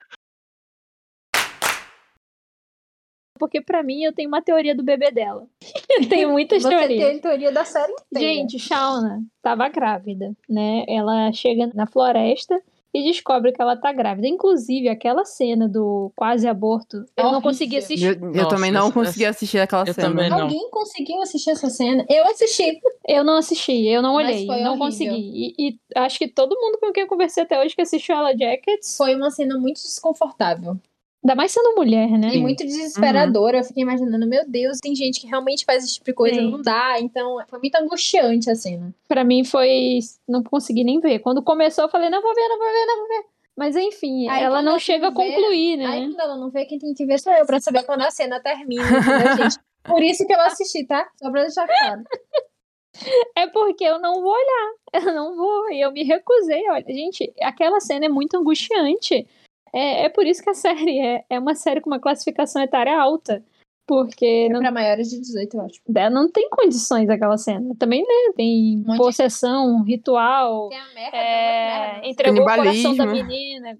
Porque pra mim eu tenho uma teoria do bebê dela. eu tenho muitas Você teorias. tem a teoria da série inteira. Gente, Shauna tava grávida, né? Ela chega na floresta e descobre que ela tá grávida. Inclusive, aquela cena do quase aborto, eu não consegui assistir. eu Nossa, também não essa- consegui assistir aquela eu cena. também não. Alguém conseguiu assistir essa cena? Eu assisti. Eu não assisti, eu não Mas olhei, foi não horrível. consegui. E, e acho que todo mundo com quem eu conversei até hoje que assistiu ela Jackets, Foi uma cena muito desconfortável. Ainda mais sendo mulher, né? E muito desesperadora. Eu fiquei imaginando, meu Deus, tem gente que realmente faz esse tipo de coisa, Sim. não dá. Então, foi muito angustiante a cena. Pra mim foi. Não consegui nem ver. Quando começou, eu falei, não vou ver, não vou ver, não vou ver. Mas enfim, Aí, ela não chega a concluir, né? Aí, quando ela não vê, quem tem que ver sou eu, pra saber quando a cena termina, entendeu, gente? Por isso que eu assisti, tá? Só pra deixar claro. É porque eu não vou olhar. Eu não vou. E eu me recusei. Olha, gente, aquela cena é muito angustiante. É, é por isso que a série é, é uma série com uma classificação etária alta. Porque É não, pra maiores de 18, eu acho. né, não tem condições aquela cena. Também, né? Tem de- possessão, ritual. Tem a merda, É, é, entregou o coração da menina.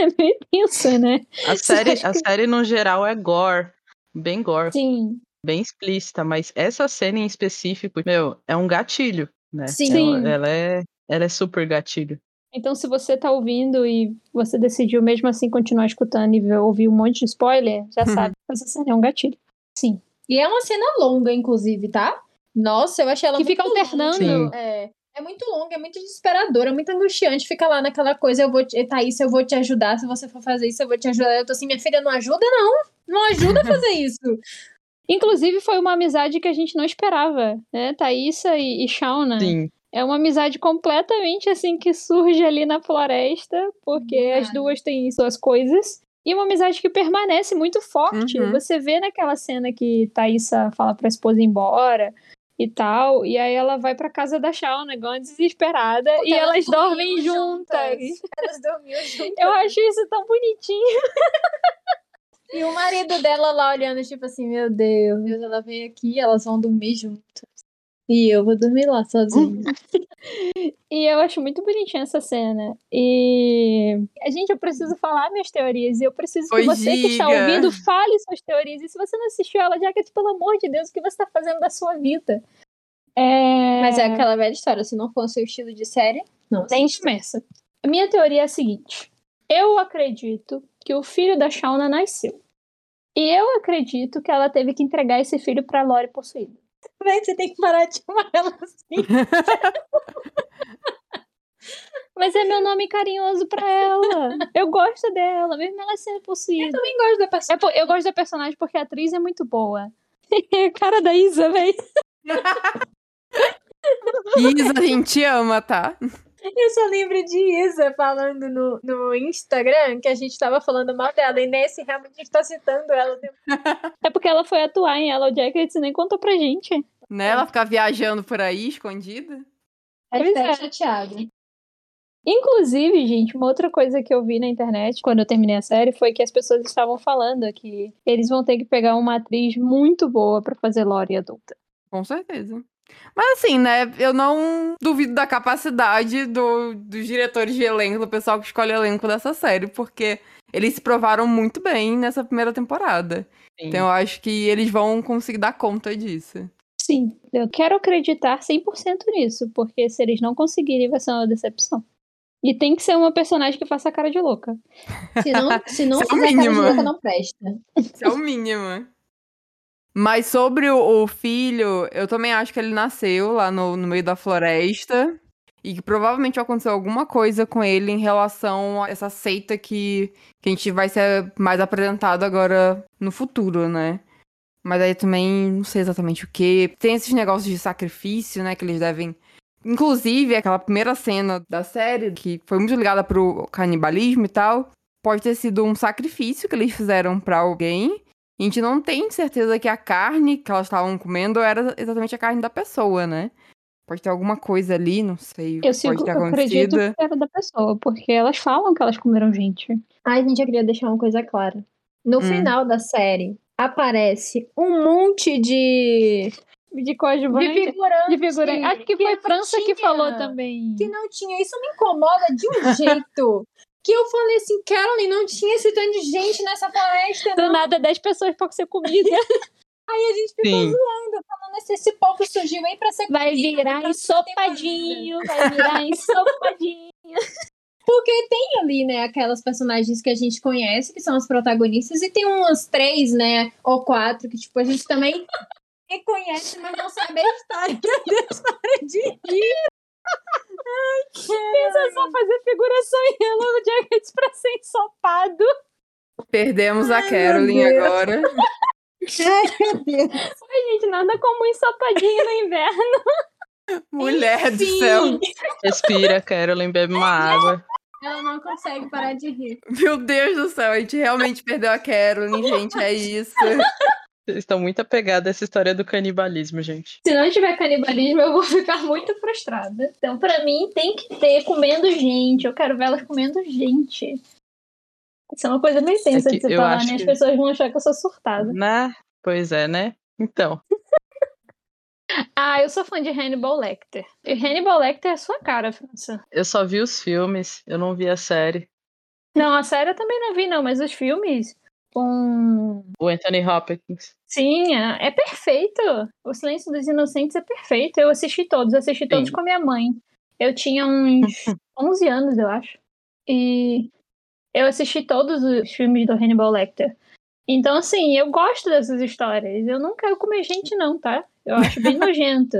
É meio tenso, né? A série, a série, no geral, é gore. Bem gore. Sim. Bem explícita. Mas essa cena em específico, meu, é um gatilho, né? Sim. Ela, ela é, ela é super gatilho. Então, se você tá ouvindo e você decidiu mesmo assim continuar escutando e ouvir um monte de spoiler, já Uhum. sabe. Essa cena é um gatilho. Sim. E é uma cena longa, inclusive, tá? Nossa, eu achei ela Que muito fica alternando. É, é muito longa, é muito desesperadora, é muito angustiante. Fica lá naquela coisa, eu vou te, Thaís, eu vou te ajudar. Se você for fazer isso, eu vou te ajudar. Eu tô assim, minha filha, não ajuda, não. Não ajuda a fazer isso. Inclusive, foi uma amizade que a gente não esperava, né? Thaísa e, e Shauna. Sim. É uma amizade completamente assim que surge ali na floresta, porque as duas têm suas coisas. E uma amizade que permanece muito forte. Uhum. Você vê naquela cena que Thaísa fala pra esposa ir embora e tal. E aí ela vai pra casa da Shauna, uma desesperada. Porque e elas, dormiam dormem juntas. Elas dormiam juntas. Eu acho isso tão bonitinho. E o marido dela lá olhando, tipo assim, meu Deus, ela vem aqui, elas vão dormir juntas. E eu vou dormir lá sozinha. E eu acho muito bonitinha essa cena. E. Gente, eu preciso falar minhas teorias. E eu preciso que você que está ouvindo fale suas teorias. E se você não assistiu ela, Jacket, pelo amor de Deus, o que você está fazendo da sua vida? É... Mas é aquela velha história, se não for o seu estilo de série, não. Nem começa. A minha teoria é a seguinte: eu acredito que o filho da Shauna nasceu. E eu acredito que ela teve que entregar esse filho pra Lori possuída. Véi, você tem que parar de chamar ela assim. Mas é meu nome carinhoso pra ela. Eu gosto dela, mesmo ela sendo Eu possuída. também gosto da pessoa. É, eu gosto da personagem porque a atriz é muito boa. Cara da Isa, véi. Isa, a gente ama, tá? Eu só lembro de Isa falando no, no Instagram que a gente tava falando mal dela. E nesse realmente a gente tá citando ela. É porque ela foi atuar em Yellow Jackets e nem contou pra gente. Né? Ela ficar viajando por aí, escondida. Pois é. chateada. Inclusive, gente, uma outra coisa que eu vi na internet quando eu terminei a série foi que as pessoas estavam falando que eles vão ter que pegar uma atriz muito boa pra fazer Lori adulta. Com certeza. Mas assim, né? Eu não duvido da capacidade do, dos diretores de elenco, do pessoal que escolhe elenco dessa série, porque eles se provaram muito bem nessa primeira temporada. Sim. Então eu acho que eles vão conseguir dar conta disso. Sim, eu quero acreditar 100% nisso, porque se eles não conseguirem, vai ser uma decepção. E tem que ser uma personagem que faça cara de louca. Se não, se não Isso é o fizer cara de mínimo. louca, não presta. Isso é o mínimo. Mas sobre o, o filho, eu também acho que ele nasceu lá no, no meio da floresta. E que provavelmente aconteceu alguma coisa com ele em relação a essa seita que, que a gente vai ser mais apresentado agora no futuro, né? Mas aí também não sei exatamente o que. Tem esses negócios de sacrifício, né? Que eles devem. Inclusive, aquela primeira cena da série, que foi muito ligada pro canibalismo e tal, pode ter sido um sacrifício que eles fizeram pra alguém. E a gente não tem certeza que a carne que elas estavam comendo era exatamente a carne da pessoa, né? Pode ter alguma coisa ali, não sei. que Eu, sigo, pode ter eu acredito que era da pessoa, porque elas falam que elas comeram gente. Ai, gente, eu queria deixar uma coisa clara. No Hum. final da série, aparece um monte de, De coadjuvante. de figurante. De figurante. Acho que foi não França que tinha. falou também. Que não tinha. Isso me incomoda de um jeito. Que eu falei assim, Carolyn, não tinha esse tanto de gente nessa floresta, Do não. nada, 10 pessoas pra ser comida. Aí a gente ficou Sim. zoando, falando assim, esse povo surgiu aí pra ser Vai comido, virar pra ser ensopadinho. Vai virar ensopadinho. Porque tem ali, né, aquelas personagens que a gente conhece, que são as protagonistas, e tem umas três, né, ou quatro, que, tipo, a gente também reconhece, mas não sabe a história. Meu Deus, para de rir. Pensa só fazer figuração em Yellow Jackets pra ser ensopado. Perdemos a Ai, meu Carolyn Deus. agora. Ai, meu Deus. Ai, gente, nada como um ensopadinho no inverno. Mulher do Enfim. céu. Respira, Carolyn, bebe uma água. Ela não consegue parar de rir. Meu Deus do céu, a gente realmente perdeu a Carolyn, gente, é isso. Vocês estão muito apegados a essa história do canibalismo, gente. Se não tiver canibalismo, eu vou ficar muito frustrada. Então, pra mim, tem que ter comendo gente. Eu quero ver elas comendo gente. Isso é uma coisa meio tensa É de se falar, né? As que- pessoas vão achar que eu sou surtada. Né? Pois é, né? Então, Ah, eu sou fã de Hannibal Lecter. E Hannibal Lecter é a sua cara, França. eu só vi os filmes, eu não vi a série. Não, a série eu também não vi, não, mas os filmes com. O Anthony Hopkins. Sim, é, é perfeito. O Silêncio dos Inocentes é perfeito. Eu assisti todos, eu assisti todos Sim. com a minha mãe. Eu tinha uns 11 anos, eu acho. E eu assisti todos os filmes do Hannibal Lecter. Então, assim, eu gosto dessas histórias. Eu não quero comer gente, não, tá? Eu acho bem nojento.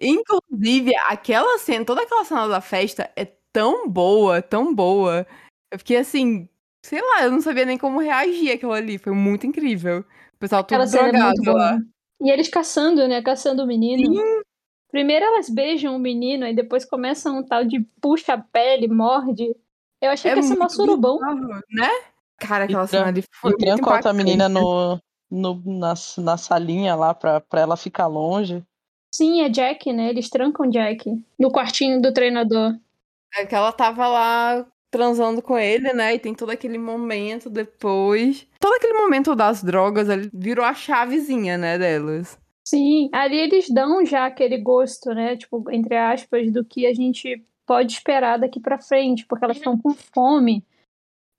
Inclusive, aquela cena, toda aquela cena da festa é tão boa, tão boa. Eu fiquei assim, sei lá, eu não sabia nem como reagir aquilo ali. Foi muito incrível. O pessoal todo Aquela cena é drogado muito lá. boa. E eles caçando, né? Caçando o menino. Primeiro elas beijam o menino, aí depois começa um tal de puxa a pele, morde. Eu achei que ia ser mó muito surubão. né? Cara, aquela E cena tran- ali foi E muito tranca outra impactante. menina no, no, na, na salinha lá pra, pra ela ficar longe. Sim, é Jack, né? Eles trancam Jack no quartinho do treinador. É que ela tava lá transando com ele, né? E tem todo aquele momento depois. Todo aquele momento das drogas ali virou a chavezinha, né, delas. Sim, ali eles dão já aquele gosto, né? Tipo, entre aspas, do que a gente pode esperar daqui pra frente, porque elas estão com fome.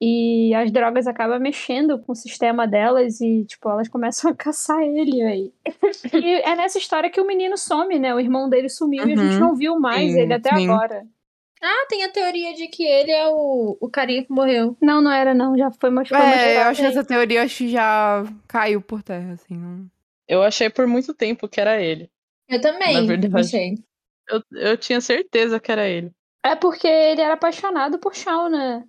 E as drogas acabam mexendo com o sistema delas e, tipo, elas começam a caçar ele aí. E é nessa história que o menino some, né? O irmão dele sumiu e a gente Uhum. não viu mais Sim, ele até sim. agora. Ah, tem a teoria de que ele é o, o carinha que morreu. Não, não era, não. Já foi foi É, eu acho que essa teoria acho que já caiu por terra, assim. não- Eu achei por muito tempo que era ele. Eu também. Na verdade. Achei. Eu, eu tinha certeza que era ele. É porque ele era apaixonado por Shaw, né?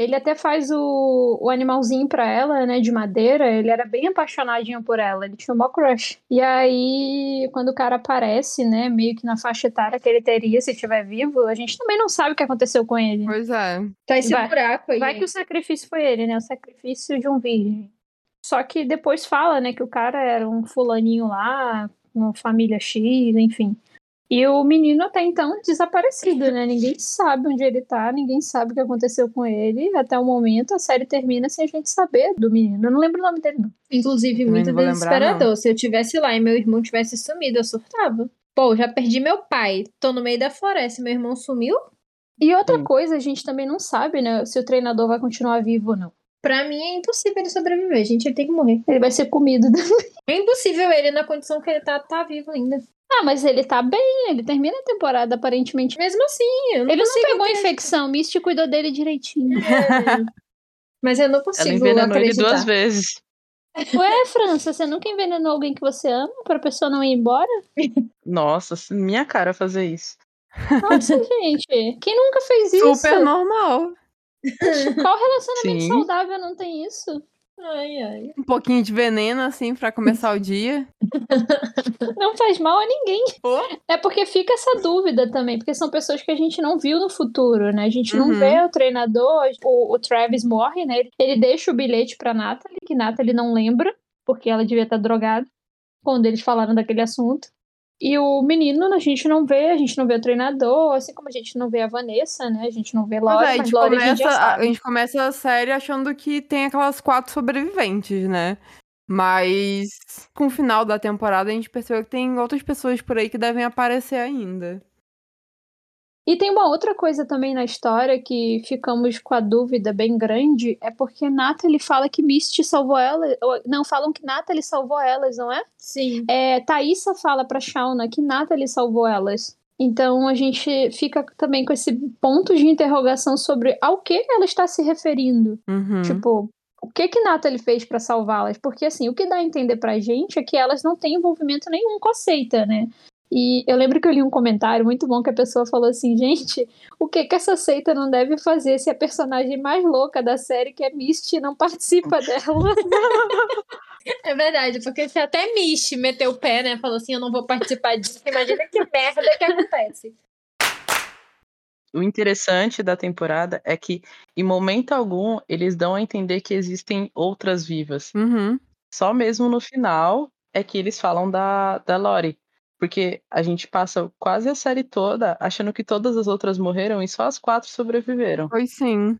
Ele até faz o, o animalzinho pra ela, né, de madeira. Ele era bem apaixonadinho por ela. Ele tinha uma crush. E aí, quando o cara aparece, né, meio que na faixa etária que ele teria se estiver vivo, a gente também não sabe o que aconteceu com ele. Pois é. Tá esse Vai- buraco aí. Vai que o sacrifício foi ele, né? O sacrifício de um virgem. Só que depois fala, né, que o cara era um fulaninho lá, uma família X, enfim. E o menino até então desaparecido, né? Ninguém sabe onde ele tá, ninguém sabe o que aconteceu com ele. Até o momento a série termina sem a gente saber do menino. Eu não lembro o nome dele, não. Inclusive, Também muito não vou lembrar, desesperador. Se eu tivesse lá e meu irmão tivesse sumido, eu surtava. Pô, já perdi meu pai. Tô no meio da floresta. Meu irmão sumiu? E outra Sim. coisa, a gente também não sabe, né, se o treinador vai continuar vivo ou não. Pra mim é impossível ele sobreviver, gente. Ele tem que morrer. Ele vai ser comido. É impossível ele, na condição que ele tá, tá vivo ainda. Ah, mas ele tá bem, ele termina a temporada aparentemente. Mesmo assim, eu não Ele não pegou acreditar. infecção, Misty cuidou dele direitinho. Mas eu não Ela consigo envenenou ele acreditar. duas vezes. Ué, França, você nunca envenenou alguém que você ama pra pessoa não ir embora? Nossa, minha cara fazer isso. Nossa, gente. Quem nunca fez isso? Super normal. Qual relacionamento Sim. saudável não tem isso? Ai, ai. Um pouquinho de veneno, assim, pra começar o dia. Não faz mal a ninguém. Oh. É porque fica essa dúvida também, porque são pessoas que a gente não viu no futuro, né? A gente não Uhum. vê o treinador, o, o Travis morre, né? Ele, ele deixa o bilhete pra Natalie, que Natalie não lembra, porque ela devia estar drogada, quando eles falaram daquele assunto. E o menino a gente não vê, a gente não vê o treinador, assim como a gente não vê a Vanessa, né? A gente não vê Mas Laura, é, a mas gente, Laura a gente começa, a, sabe. a gente começa a série achando que tem aquelas quatro sobreviventes, né? Mas com o final da temporada a gente percebeu que tem outras pessoas por aí que devem aparecer ainda. E tem uma outra coisa também na história que ficamos com a dúvida bem grande, é porque Natalie fala que Misty salvou ela, não, falam que Natalie salvou elas, não é? Sim. É, Thaísa fala pra Shauna que Natalie salvou elas. Então a gente fica também com esse ponto de interrogação sobre ao que ela está se referindo. Uhum. Tipo, o que que Natalie fez pra salvá-las? Porque assim, o que dá a entender pra gente é que elas não têm envolvimento nenhum com a seita, né? E eu lembro que eu li um comentário muito bom que a pessoa falou assim, gente, o que que essa seita não deve fazer se a personagem mais louca da série, que é Misty, não participa dela? É verdade, porque se até Mish meteu o pé, né? Falou assim: eu não vou participar disso. Imagina que merda que acontece. O interessante da temporada é que, em momento algum, eles dão a entender que existem outras vivas. Uhum. Só mesmo no final é que eles falam da, da Lori. Porque a gente passa quase a série toda achando que todas as outras morreram e só as quatro sobreviveram. Foi sim.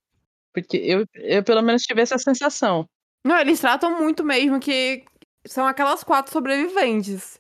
Porque eu, eu pelo menos tive essa sensação. Não, eles tratam muito mesmo que são aquelas quatro sobreviventes.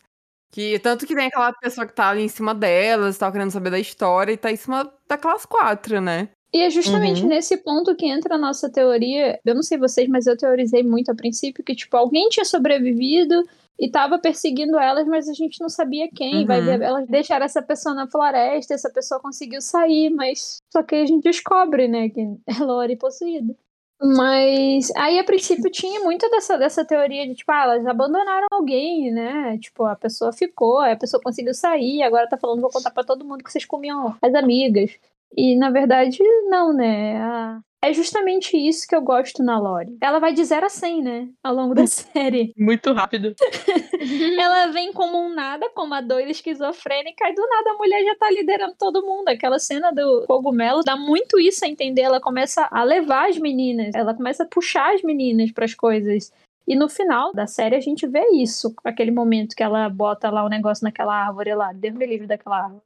Que tanto que tem aquela pessoa que tá ali em cima delas, tá querendo saber da história, e tá em cima daquelas quatro, né? E é justamente Uhum. nesse ponto que entra a nossa teoria. Eu não sei vocês, mas eu teorizei muito a princípio que, tipo, alguém tinha sobrevivido e tava perseguindo elas, mas a gente não sabia quem. Vai Uhum. ver, elas deixaram essa pessoa na floresta, essa pessoa conseguiu sair, mas só que a gente descobre, né, que é Lori possuída. Mas aí a princípio tinha muito dessa, dessa teoria de tipo, ah, elas abandonaram alguém, né? Tipo, a pessoa ficou, a pessoa conseguiu sair, agora tá falando, vou contar pra todo mundo que vocês comiam as amigas. E na verdade, não, né? A- É justamente isso que eu gosto na Lore. Ela vai de 0 a 100, né? Ao longo da série. Muito rápido. Ela vem como um nada, como a doida esquizofrênica, e do nada a mulher já tá liderando todo mundo. Aquela cena do cogumelo dá muito isso a entender. Ela começa a levar as meninas, ela começa a puxar as meninas pras coisas. E no final da série a gente vê isso, aquele momento que ela bota lá o negócio naquela árvore lá, Deus me livre daquela árvore.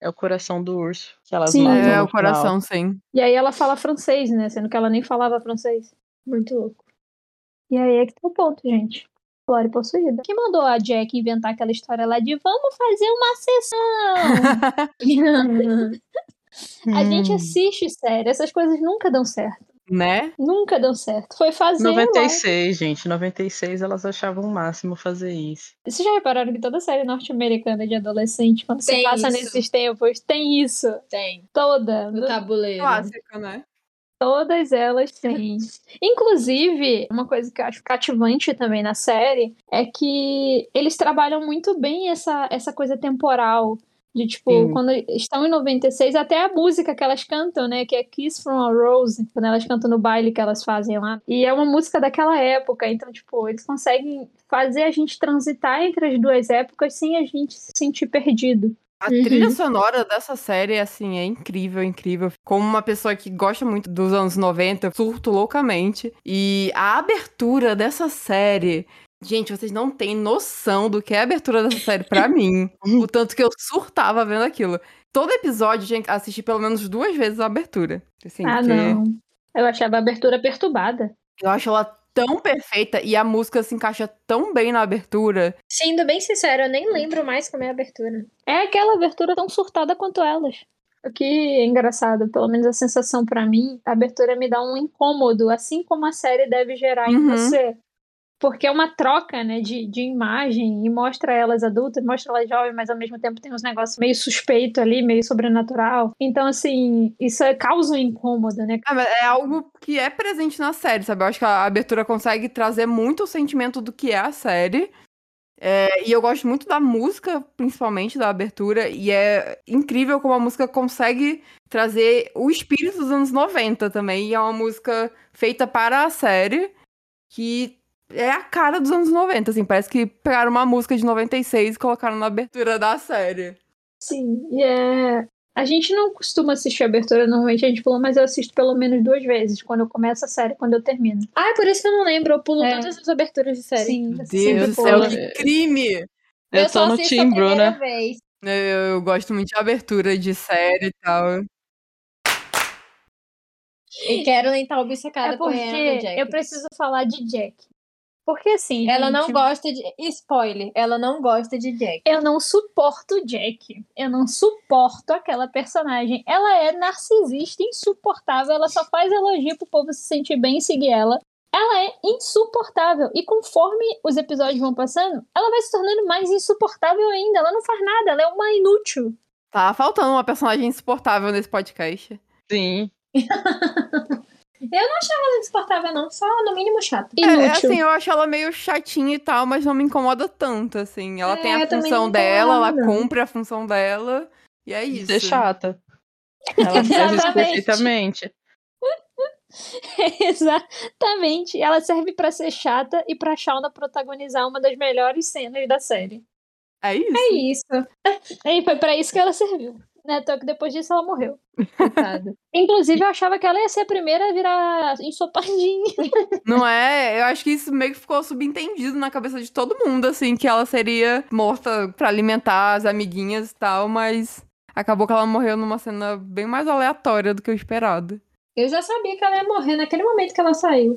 É o coração do urso que elas Sim. matam É, o coração, sim. E aí ela fala francês, né? Sendo que ela nem falava francês. Muito louco. E aí é que tá o ponto, gente. Lore possuída. Quem mandou a Jack inventar aquela história lá de vamos fazer uma sessão? A gente assiste série, essas coisas nunca dão certo. Né? Nunca dão certo. Foi fazer. lá. 96, gente. 96 elas achavam o máximo fazer isso. Vocês já repararam que toda série norte-americana de adolescente, quando você Tem passa isso. nesses tempos, tem isso. Tem. Toda. No tabuleiro. Clássico, né? Todas elas têm. Inclusive, uma coisa que eu acho cativante também na série é que eles trabalham muito bem essa, essa coisa temporal. De tipo, Sim. quando estão em 96, até a música que elas cantam, né? Que é Kiss from a Rose, quando elas cantam no baile que elas fazem lá. E é uma música daquela época, então, tipo, eles conseguem fazer a gente transitar entre as duas épocas sem a gente se sentir perdido. A Uhum. trilha sonora dessa série, assim, é incrível, incrível. Como uma pessoa que gosta muito dos anos 90, surto loucamente. E a abertura dessa série. Gente, vocês não têm noção do que é a abertura dessa série pra mim. O tanto que eu surtava vendo aquilo. Todo episódio, gente, assisti pelo menos duas vezes a abertura. Assim, ah, porque não. Eu achava a abertura perturbada. Eu acho ela tão perfeita e a música se encaixa tão bem na abertura. Sendo bem sincero, eu nem lembro mais como é a abertura. É aquela abertura tão surtada quanto elas. O que é engraçado, pelo menos a sensação pra mim, a abertura me dá um incômodo, assim como a série deve gerar em Uhum. você. Porque é uma troca, né, de, de imagem e mostra elas adultas, mostra elas jovens, mas ao mesmo tempo tem uns negócios meio suspeito ali, meio sobrenatural. Então, assim, isso é- causa um incômodo, né? É, é algo que é presente na série, sabe? Eu acho que a abertura consegue trazer muito o sentimento do que é a série. É, e eu gosto muito da música, principalmente da abertura, e é incrível como a música consegue trazer o espírito dos anos 90 também. E é uma música feita para a série, que é a cara dos anos 90, assim. Parece que pegaram uma música de 96 e colocaram na abertura da série. Sim, e é. A gente não costuma assistir a abertura, normalmente a gente falou, mas eu assisto pelo menos duas vezes, quando eu começo a série, quando eu termino. Ah, é por isso que eu não lembro. Eu pulo É. todas as aberturas de série. Sim, Deus do céu, que crime! Eu, só tô no assisto Team Bruna. vez. Eu, eu gosto muito de abertura de série e tal. E quero nem estar obcecada É com ela, porque Jack. eu preciso falar de Jack. Porque assim, Ela não gente, gosta de. Spoiler, ela não gosta de Jack. eu não suporto Jack. Eu não suporto aquela personagem. Ela é narcisista, insuportável. Ela só faz elogio pro povo se sentir bem e seguir ela. Ela é insuportável. E conforme os episódios vão passando, ela vai se tornando mais insuportável ainda. Ela não faz nada, ela é uma inútil. Tá faltando uma personagem insuportável nesse podcast. Sim. Eu não achava ela insuportável, não. Só no mínimo chata. É, Inútil. é assim, eu acho ela meio chatinha e tal, mas não me incomoda tanto, assim. Ela É, tem a função dela, ela cumpre a função dela, e é isso. Ser chata. Ela faz isso Exatamente. perfeitamente. Exatamente. Ela serve pra ser chata e pra Shauna protagonizar uma das melhores cenas da série. É isso. É isso. E foi pra isso que ela serviu. Né? Só que depois disso ela morreu. Inclusive, eu achava que ela ia ser a primeira a virar ensopadinha. Não é? Eu acho que isso meio que ficou subentendido na cabeça de todo mundo, assim, que ela seria morta pra alimentar as amiguinhas e tal, mas acabou que ela morreu numa cena bem mais aleatória do que o esperado. Eu já sabia que ela ia morrer naquele momento que ela saiu.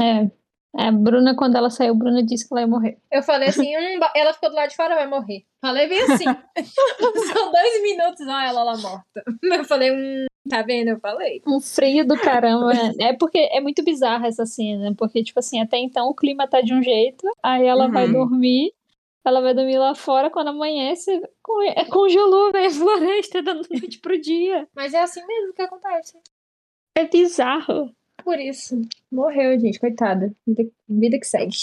É. A Bruna, quando ela saiu, Bruna disse que ela ia morrer. Eu falei assim, hum, ela ficou do lado de fora, vai morrer. Falei bem assim. São dois minutos, ó, ela lá morta. Eu falei, hum, tá vendo? Eu falei. Um frio do caramba. É porque é muito bizarra essa cena. Porque, tipo assim, até então o clima tá de um jeito, aí ela vai Uhum. dormir. Ela vai dormir lá fora, quando amanhece, é congelou, velho, a floresta da noite pro dia. Mas é assim mesmo que acontece. É bizarro. Por isso. Morreu, gente, coitada. Vida, vida que segue.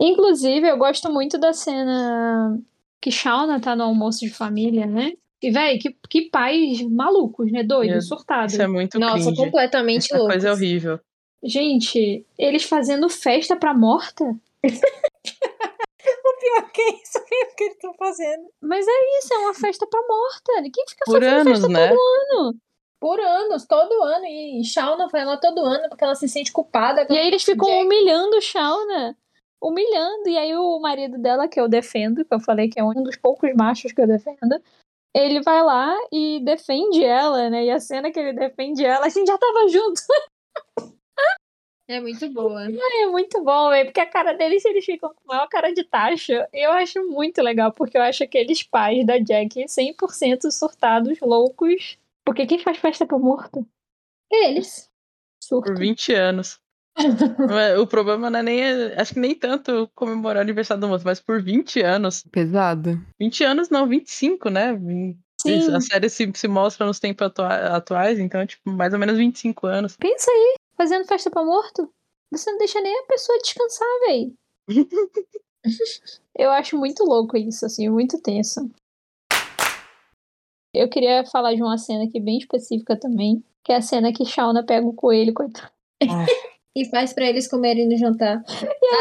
Inclusive, eu gosto muito da cena que Shauna tá no almoço de família, né? E, véi, que, que pais malucos, né? Doidos, surtados. Isso é muito Nossa, cringe. completamente Essa louco. coisa é horrível. Gente, eles fazendo festa pra morta? Pior que isso, o que eles estão fazendo? Mas é isso, é uma festa pra morta. Ninguém fica Por fazendo anos, festa né? todo ano. Por anos, todo ano. E Shauna vai lá todo ano porque ela se sente culpada. E aí eles ficam Jack. humilhando o Shauna. Humilhando. E aí o marido dela, que eu defendo, que eu falei que é um dos poucos machos que eu defendo, ele vai lá e defende ela, né? E a cena que ele defende ela, a gente já tava junto. É muito boa. É muito bom, velho, porque a cara deles, eles ficam com a maior cara de taxa. Eu acho muito legal, porque eu acho aqueles pais da Jack 100% surtados, loucos. Porque quem faz festa pro morto? Eles. Surto. Por 20 anos. É- o problema não é nem. Acho que nem tanto comemorar o aniversário do moço, mas por 20 anos. Pesado. 20 anos não, 25, né? Sim. A série se, se mostra nos tempos atua- atuais, então, tipo, mais ou menos 25 anos. Pensa aí, fazendo festa pra morto. Você não deixa nem a pessoa descansar, véi. Eu acho muito louco isso, assim, muito tenso. Eu queria falar de uma cena aqui bem específica também, que é a cena que Shauna pega o coelho, coitado. E faz pra eles comerem no jantar.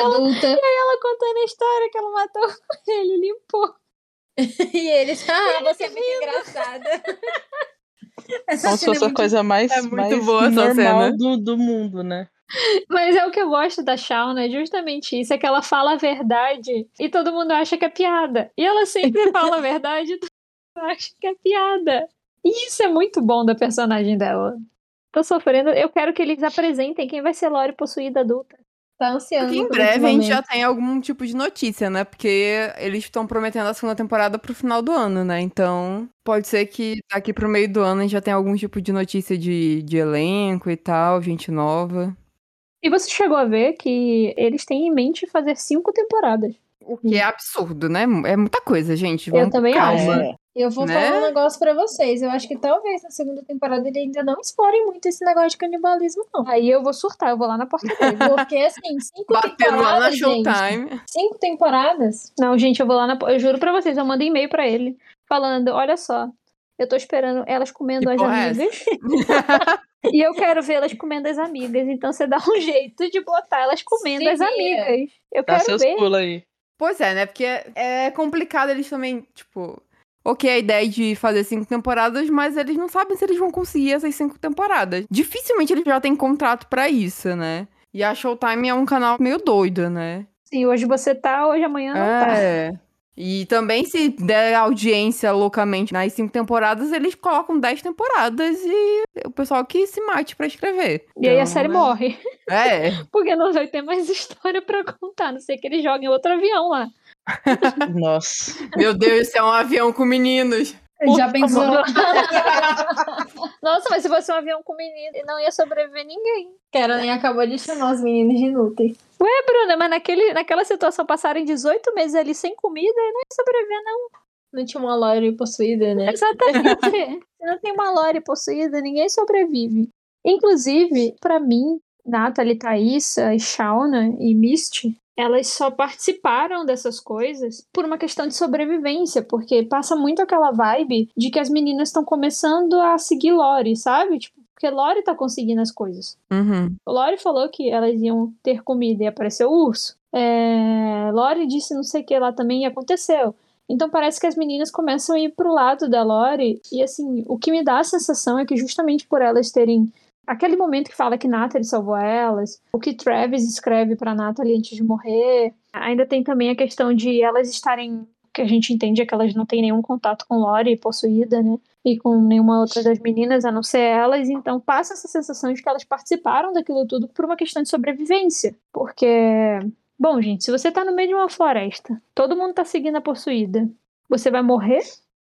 Adulta. Ela contando a história que ela matou o coelho, limpou. E eles, ah, você é muito engraçada. Essa Como se cena é fosse a coisa mais, É muito mais boa essa normal cena. do, do mundo, né? Mas é o que eu gosto da Shauna, é justamente isso, é que ela fala a verdade e todo mundo acha que é piada. E ela sempre fala a verdade e mundo acha que é piada. E isso é muito bom da personagem dela. Tô sofrendo, eu quero que eles apresentem quem vai ser Lori possuída adulta. Tá ansiando. Porque em breve a gente já tem algum tipo de notícia, né? Porque eles estão prometendo a segunda temporada pro final do ano, né? Então, pode ser que daqui pro meio do ano a gente já tenha algum tipo de notícia de, de elenco e tal, gente nova. E você chegou a ver que eles têm em mente fazer cinco temporadas. O que é absurdo, né? É muita coisa, gente. Eu Vamos com também calma. acho. Eu vou né? falar um negócio pra vocês. Eu acho que talvez na segunda temporada ele ainda não explore muito esse negócio de canibalismo, não. Aí eu vou surtar, eu vou lá na porta dele. Porque, assim, cinco Batendo lá na temporadas, gente. Showtime. Cinco temporadas? Não, gente, eu vou lá na. Eu juro pra vocês, eu mandei e-mail pra ele falando: olha só, eu tô esperando elas comendo Que as é amigas. e eu quero ver elas comendo as amigas. Então você dá um jeito de botar elas comendo Se as amigas. Eu Dá quero seus ver. pulos aí. Pois é, né? Porque é, é complicado eles também, tipo. Ok, a ideia de fazer cinco temporadas, mas eles não sabem se eles vão conseguir essas cinco temporadas. Dificilmente eles já têm contrato pra isso, né? E a Showtime é um canal meio doido, né? Sim, hoje você tá, hoje amanhã não tá. É. E também, se der audiência loucamente nas cinco temporadas, eles colocam dez temporadas e o pessoal que se mate pra escrever. E aí a Então, série é- morre. É. Porque não vai ter mais história pra contar. Não sei que eles joguem outro avião lá. Nossa. Meu Deus, isso é um avião com meninos. Já pensou? Nossa, mas se fosse um avião com menino, não ia sobreviver ninguém. Caroline acabou de chamar os meninos de inúteis. É, Bruna, mas naquele, naquela situação passarem 18 meses ali sem comida, não ia sobreviver, não. Não tinha uma Lori possuída, né? Exatamente. Se não tem uma Lore possuída, ninguém sobrevive. Inclusive, pra mim, Natalie, Thaísa, Shauna e Misty, elas só participaram dessas coisas por uma questão de sobrevivência, porque passa muito aquela vibe de que as meninas estão começando a seguir Lore, sabe? Tipo, porque Lore tá conseguindo as coisas. Uhum. Lore falou que elas iam ter comida e apareceu o urso. É... Lore disse não sei o que lá também e aconteceu. Então parece que as meninas começam a ir pro lado da Lore. E assim, o que me dá a sensação é que justamente por elas terem aquele momento que fala que Natalie salvou elas, o que Travis escreve pra Natalie antes de morrer. Ainda tem também a questão de elas estarem. Que a gente entende é que elas não têm nenhum contato com Lore possuída, né? E com nenhuma outra das meninas, a não ser elas. Então passa essa sensação de que elas participaram daquilo tudo por uma questão de sobrevivência. Porque Bom, gente, se você tá no meio de uma floresta, todo mundo tá seguindo a possuída, você vai morrer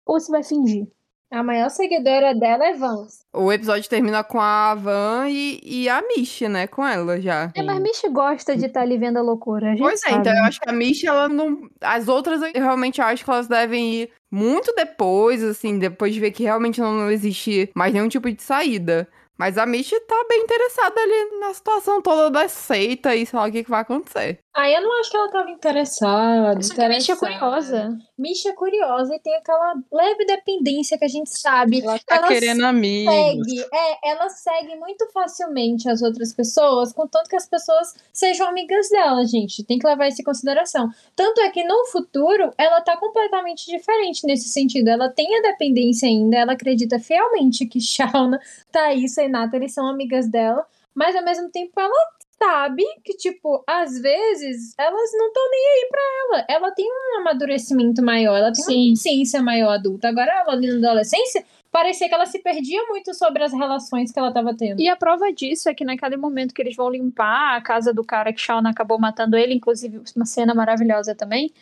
ou você vai fingir? A maior seguidora dela é Vance. O episódio termina com a Van e, e a Mishi, né? Com ela já. É, mas Michi gosta de estar ali vendo a loucura. A gente Pois é, sabe. então eu acho que a Mishi, ela não. As outras eu realmente acho que elas devem ir muito depois, assim, depois de ver que realmente não, não existe mais nenhum tipo de saída. Mas a Misty tá bem interessada ali na situação toda da seita e sei lá o que, que vai acontecer. Aí eu não acho que ela tava interessada. Só que a Misty é curiosa. Misty é curiosa e tem aquela leve dependência que a gente sabe. Ela tá Ela querendo amigos. segue, é, ela segue muito facilmente as outras pessoas, contanto que as pessoas sejam amigas dela, gente. Tem que levar isso em consideração. Tanto é que no futuro ela tá completamente diferente nesse sentido. Ela tem a dependência ainda, ela acredita fielmente que Shauna, Thaisa e Nathalie são amigas dela, mas ao mesmo tempo ela sabe que, tipo, às vezes elas não estão nem aí pra ela. Ela tem um amadurecimento maior, ela tem uma Sim. consciência maior adulta. Agora, ela ali na adolescência, parecia que ela se perdia muito sobre as relações que ela tava tendo. E a prova disso é que naquele momento que eles vão limpar a casa do cara que Shauna acabou matando ele, inclusive uma cena maravilhosa também,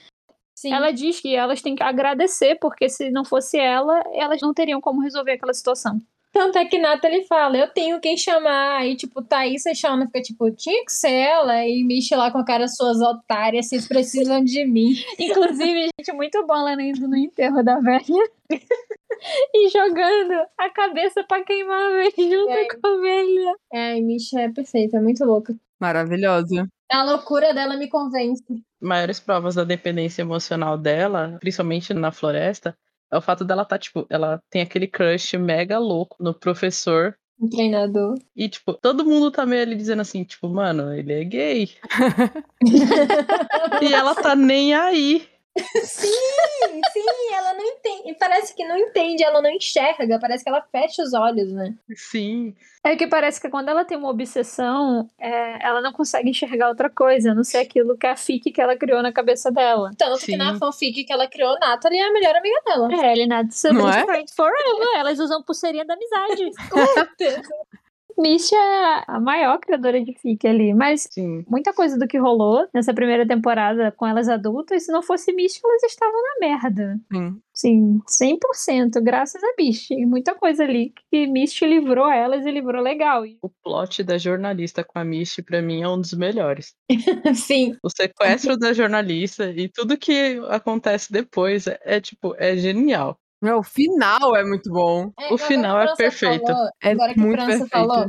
Sim. ela diz que elas têm que agradecer, porque se não fosse ela, elas não teriam como resolver aquela situação. Tanto é que Nathalie fala, eu tenho quem chamar. Aí, tipo, Thaís e Shauna fica tipo, tinha que ser ela. E Misha lá com a cara, suas otárias, vocês precisam de mim. Inclusive, gente, muito bom ela indo no enterro da velha. e jogando a cabeça pra queimar a velha junto É. com a velha. É, e Misha é perfeita, é muito louca. Maravilhosa. A loucura dela me convence. maiores provas da dependência emocional dela, principalmente na floresta, é o fato dela tá, tipo, ela tem aquele crush mega louco no professor. Um treinador. E, tipo, todo mundo tá meio ali dizendo assim, tipo, mano, ele é gay. e ela tá nem aí. Sim, sim, ela não entende. E parece que não entende, ela não enxerga. Parece que ela fecha os olhos, né? Sim. É que parece que quando ela tem uma obsessão, é, ela não consegue enxergar outra coisa, a não ser aquilo que é a fic que ela criou na cabeça dela. Tanto que Sim. na fanfic que ela criou, Nathalie é a melhor amiga dela. É, Não é? Friends Forever. Elas usam pulseirinha da amizade. Misha é a maior criadora de fic ali, mas Sim. muita coisa do que rolou nessa primeira temporada com elas adultas, se não fosse Misha, elas estavam na merda. Sim. Sim, 100%, graças a Misha. E muita coisa ali que Misha livrou elas e livrou legal. O plot da jornalista com a Misty, pra mim, é um dos melhores. Sim. O sequestro da jornalista e tudo que acontece depois é, é, tipo, é genial. Meu, o final é muito bom. É, O final é perfeito. falou- É agora que muito França perfeito. falou,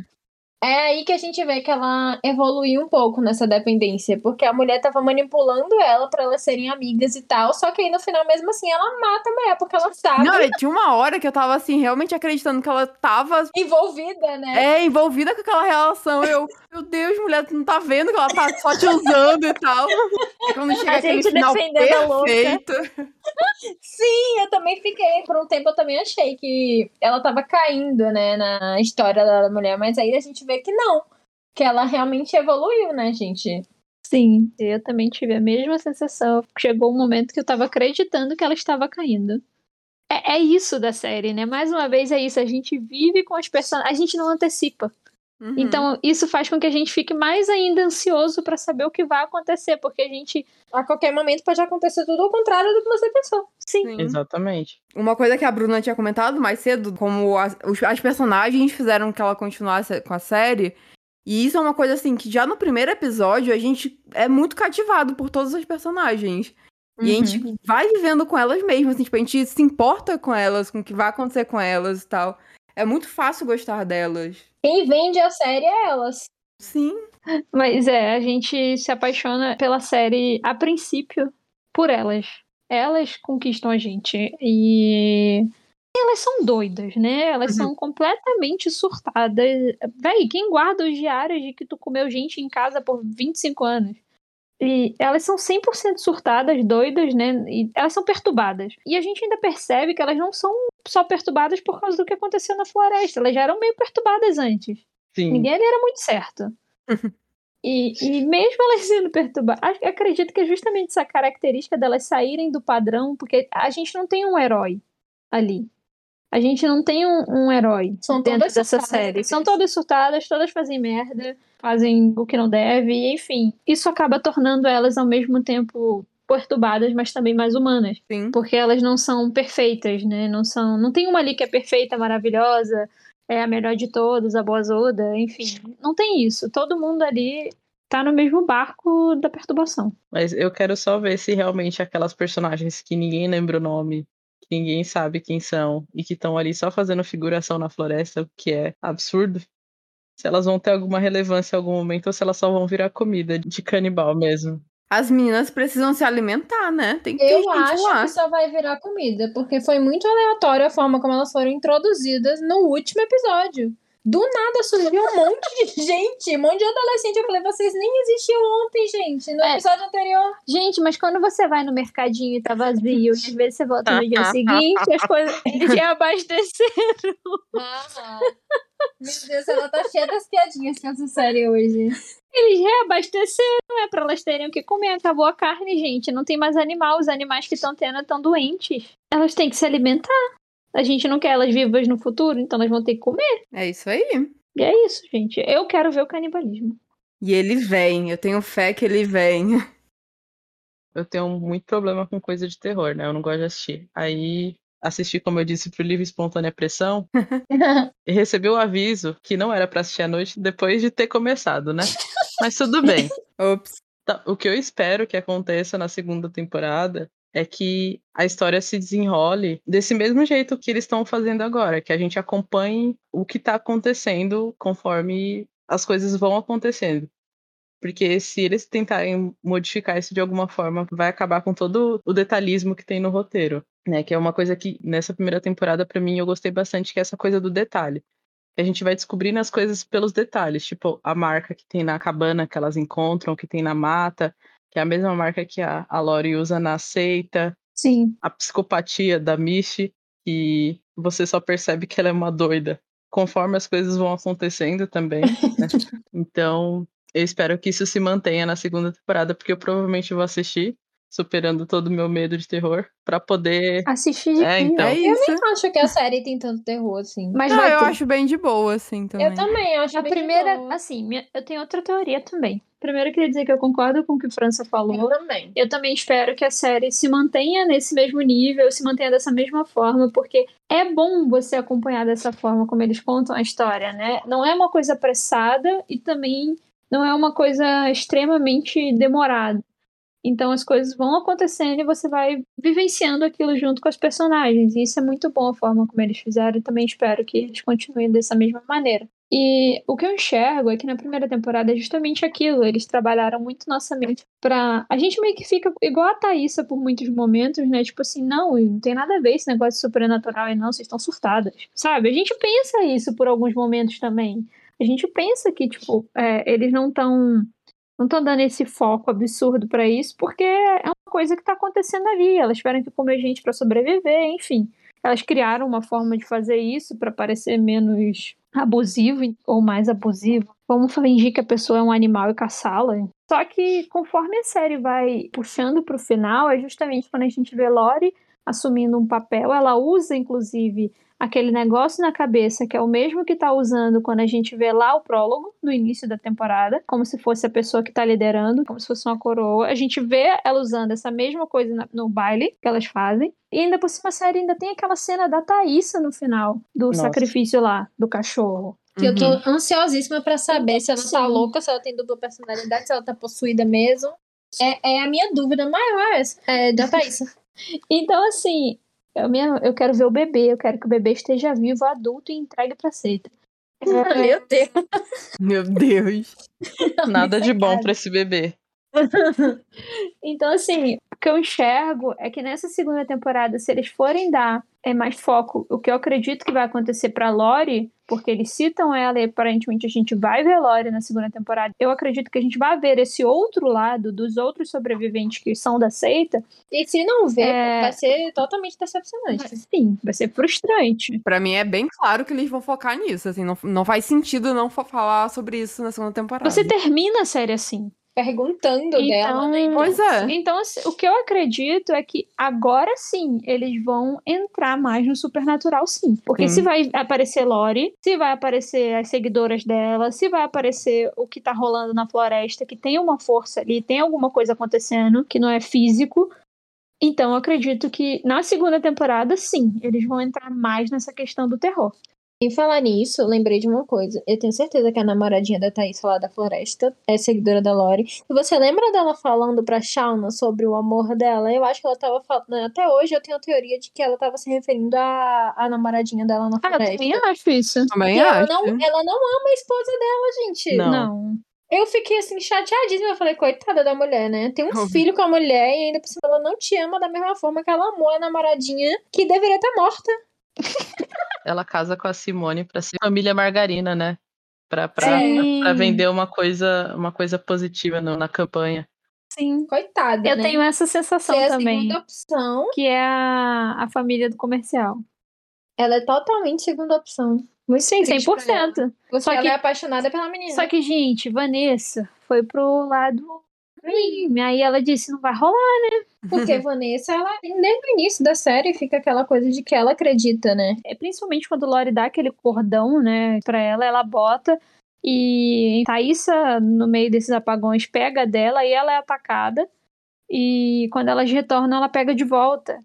é aí que a gente vê que ela evoluiu um pouco nessa dependência, porque a mulher tava manipulando ela pra elas serem amigas e tal, só que aí no final, mesmo assim, ela mata a mulher, porque ela sabe Não, e tinha uma hora que eu tava assim, realmente acreditando que ela tava envolvida, né? é, envolvida com aquela relação. Eu, meu Deus, mulher, tu não tá vendo que ela tá só te usando e tal. E quando chega A aquele gente final defendendo a louca. perfeito. Sim, eu também fiquei, por um tempo eu também achei que ela tava caindo, né, na história da mulher, mas aí a gente vê que não, que ela realmente evoluiu, né, gente? Sim, eu também tive a mesma sensação. Chegou um momento que eu tava acreditando que ela estava caindo. É, é isso da série, né? Mais uma vez é isso. A gente vive com as personagens. A gente não antecipa. Uhum. Então, isso faz com que a gente fique mais ainda ansioso pra saber o que vai acontecer, porque a gente. A qualquer momento pode acontecer tudo ao contrário do que você pensou. Sim, Sim. Exatamente. Uma coisa que a Bruna tinha comentado mais cedo, como as, as personagens fizeram que ela continuasse com a série. E isso é uma coisa assim que já no primeiro episódio a gente é muito cativado por todos os personagens. E a Uhum. gente vai vivendo com elas mesmo, assim, tipo, a gente se importa com elas, com o que vai acontecer com elas e tal. É muito fácil gostar delas. Quem vende a série é elas. Sim. Mas é, a gente se apaixona pela série a princípio por elas. Elas conquistam a gente. E elas são doidas, né? Elas Uhum. são completamente surtadas. Véi, quem guarda os diários de que tu comeu gente em casa por 25 anos? E elas são 100% surtadas, doidas, né? E elas são perturbadas. E a gente ainda percebe que elas não são só perturbadas por causa do que aconteceu na floresta. Elas já eram meio perturbadas antes. Sim. Ninguém ali era muito certo. e, e mesmo elas sendo perturbadas, ac- acredito que é justamente essa característica delas saírem do padrão, porque a gente não tem um herói ali. A gente não tem um, um herói São dentro todas dessa surtadas, série. São todas surtadas, todas fazem merda, fazem o que não deve, e, enfim. Isso acaba tornando elas ao mesmo tempo perturbadas, mas também mais humanas Sim. porque elas não são perfeitas, né? Não são, não tem uma ali que é perfeita, maravilhosa, é a melhor de todas, a boazuda, enfim, não tem isso. Todo mundo ali tá no mesmo barco da perturbação. Mas eu quero só ver se realmente aquelas personagens que ninguém lembra o nome, que ninguém sabe quem são, e que estão ali só fazendo figuração na floresta, o que é absurdo. se elas vão ter alguma relevância em algum momento ou se elas só vão virar comida de canibal mesmo. As meninas precisam se alimentar, né? Tem que ter Eu gente acho lá. que só vai virar comida, porque foi muito aleatório a forma como elas foram introduzidas no último episódio. Do nada surgiu um monte de gente, um monte de adolescente. Eu falei, vocês nem existiam ontem, gente, no É. episódio anterior. Gente, mas quando você vai no mercadinho e tá vazio, e às vezes você volta no dia seguinte, as coisas já abasteceram. Ah, meu Deus, ela tá cheia das piadinhas com essa série hoje. Eles reabasteceram, é pra elas terem o que comer. Acabou a carne, gente. Não tem mais animal. Os animais que estão tendo estão doentes. Elas têm que se alimentar. A gente não quer elas vivas no futuro, então elas vão ter que comer. É isso aí. E é isso, gente. Eu quero ver o canibalismo. E ele vem. Eu tenho fé que ele vem. Eu tenho muito problema com coisa de terror, né? Eu não gosto de assistir. Aí assisti, como eu disse, pro livro Espontânea Pressão e recebi o aviso que não era pra assistir à noite depois de ter começado, né? Mas tudo bem. Ops. Tá, O que eu espero que aconteça na segunda temporada é que a história se desenrole desse mesmo jeito que eles estão fazendo agora, que a gente acompanhe o que tá acontecendo conforme as coisas vão acontecendo. Porque se eles tentarem modificar isso de alguma forma, vai acabar com todo o detalhismo que tem no roteiro, né? Que é uma coisa que nessa primeira temporada para mim eu gostei bastante, que é essa coisa do detalhe. A gente vai descobrindo as coisas pelos detalhes, tipo a marca que tem na cabana que elas encontram, que tem na mata, que é a mesma marca que a, a Lori usa na seita, Sim. a psicopatia da Mishi, que você só percebe que ela é uma doida conforme as coisas vão acontecendo também. né? Então, eu espero que isso se mantenha na segunda temporada, porque eu provavelmente vou assistir, superando todo o meu medo de terror, pra poder. Assistir de É, então. É Eu isso. nem acho que a série tem tanto terror, assim. Mas Não, eu ter. acho bem de boa, assim, também. Eu também acho A bem de primeira, boa. assim, minha- eu tenho outra teoria também. Primeiro, eu queria dizer que eu concordo com o que o França falou. Eu também. Eu também espero que a série se mantenha nesse mesmo nível, se mantenha dessa mesma forma, porque é bom você acompanhar dessa forma como eles contam a história, né? Não é uma coisa apressada e também não é uma coisa extremamente demorada. Então as coisas vão acontecendo e você vai vivenciando aquilo junto com os personagens. E isso é muito bom a forma como eles fizeram e também espero que eles continuem dessa mesma maneira. E o que eu enxergo é que na primeira temporada é justamente aquilo. Eles trabalharam muito nossa mente pra. A gente meio que fica igual a Thaísa por muitos momentos, né? Tipo assim, não, não tem nada a ver esse negócio sobrenatural aí, não, vocês estão surtadas. Sabe? A gente pensa isso por alguns momentos também. A gente pensa que, tipo, é, eles não estão. Não estão dando esse foco absurdo pra isso, porque é uma coisa que tá acontecendo ali. Elas tiveram que comer gente pra sobreviver, enfim. Elas criaram uma forma de fazer isso pra parecer menos abusivo ou mais abusivo. Vamos fingir que a pessoa é um animal e caçá-la. Só que conforme a série vai puxando pro final, é justamente quando a gente vê Lori assumindo um papel. Ela usa, inclusive, aquele negócio na cabeça que é o mesmo que tá usando quando a gente vê lá o prólogo, no início da temporada, como se fosse a pessoa que tá liderando, como se fosse uma coroa. A gente vê ela usando essa mesma coisa no baile que elas fazem. E ainda por cima a série ainda tem aquela cena da Thaísa no final, do Nossa. sacrifício lá, do cachorro. Que eu tô Uhum. ansiosíssima pra saber se ela tá Sim. louca, se ela tem dupla personalidade, se ela tá possuída mesmo. É, é a minha dúvida maior essa, é da Thaísa. Então, assim, eu, minha- eu quero ver o bebê, eu quero que o bebê esteja vivo, adulto e entregue pra seita. Meu Deus. Meu Deus. Nada de bom pra esse bebê. Então, assim, que eu enxergo é que nessa segunda temporada, se eles forem dar é, mais foco, o que eu acredito que vai acontecer pra Lori, porque eles citam ela e aparentemente a gente vai ver Lori na segunda temporada, eu acredito que a gente vai ver esse outro lado dos outros sobreviventes que são da seita. E se não ver, É. vai ser totalmente decepcionante. Sim, vai ser frustrante. Pra mim é bem claro que eles vão focar nisso, assim, não, não faz sentido não fa- falar sobre isso na segunda temporada. Você termina a série assim. Perguntando dela, Então, né? Pois é. Então, assim, o que eu acredito é que agora sim eles vão entrar mais no supernatural, sim. Porque Sim. se vai aparecer Lori, se vai aparecer as seguidoras dela, se vai aparecer o que tá rolando na floresta, que tem uma força ali, tem alguma coisa acontecendo que não é físico. Então, eu acredito que na segunda temporada, sim, eles vão entrar mais nessa questão do terror. Em falar nisso, eu lembrei de uma coisa. Eu tenho certeza que a namoradinha da Thaís lá da floresta é seguidora da Lori. E você lembra dela falando pra Shauna sobre o amor dela? Eu acho que ela tava falando. Até hoje eu tenho a teoria de que ela tava se referindo à, à namoradinha dela na Ah, eu floresta. também acho isso. Também E ela acho. não, ela não ama a esposa dela, gente. Não. Não. Eu fiquei assim, chateadíssima. Eu falei, coitada da mulher, né? Tem um Óbvio. filho com a mulher e ainda por cima ela não te ama da mesma forma que ela amou a namoradinha que deveria estar morta. Ela casa com a Simone pra ser família margarina, né? Pra, pra, Sim. pra vender uma coisa, uma coisa positiva no- na campanha. Sim. Coitada. Eu né? tenho essa sensação Ser a também. segunda opção. Que é a, a família do comercial. Ela é totalmente segunda opção. Muito Sim, triste pra ela. 100%. Porque Só ela que- é apaixonada pela menina. Só que, gente, Vanessa foi pro lado. Aí ela disse, não vai rolar. Porque Vanessa, ela, desde o início da série, fica aquela coisa de que ela acredita, né? É, principalmente quando Lori dá aquele cordão, né, pra ela, ela bota. E Thaísa, no meio desses apagões, pega dela e ela é atacada. E quando elas retornam, ela pega de volta.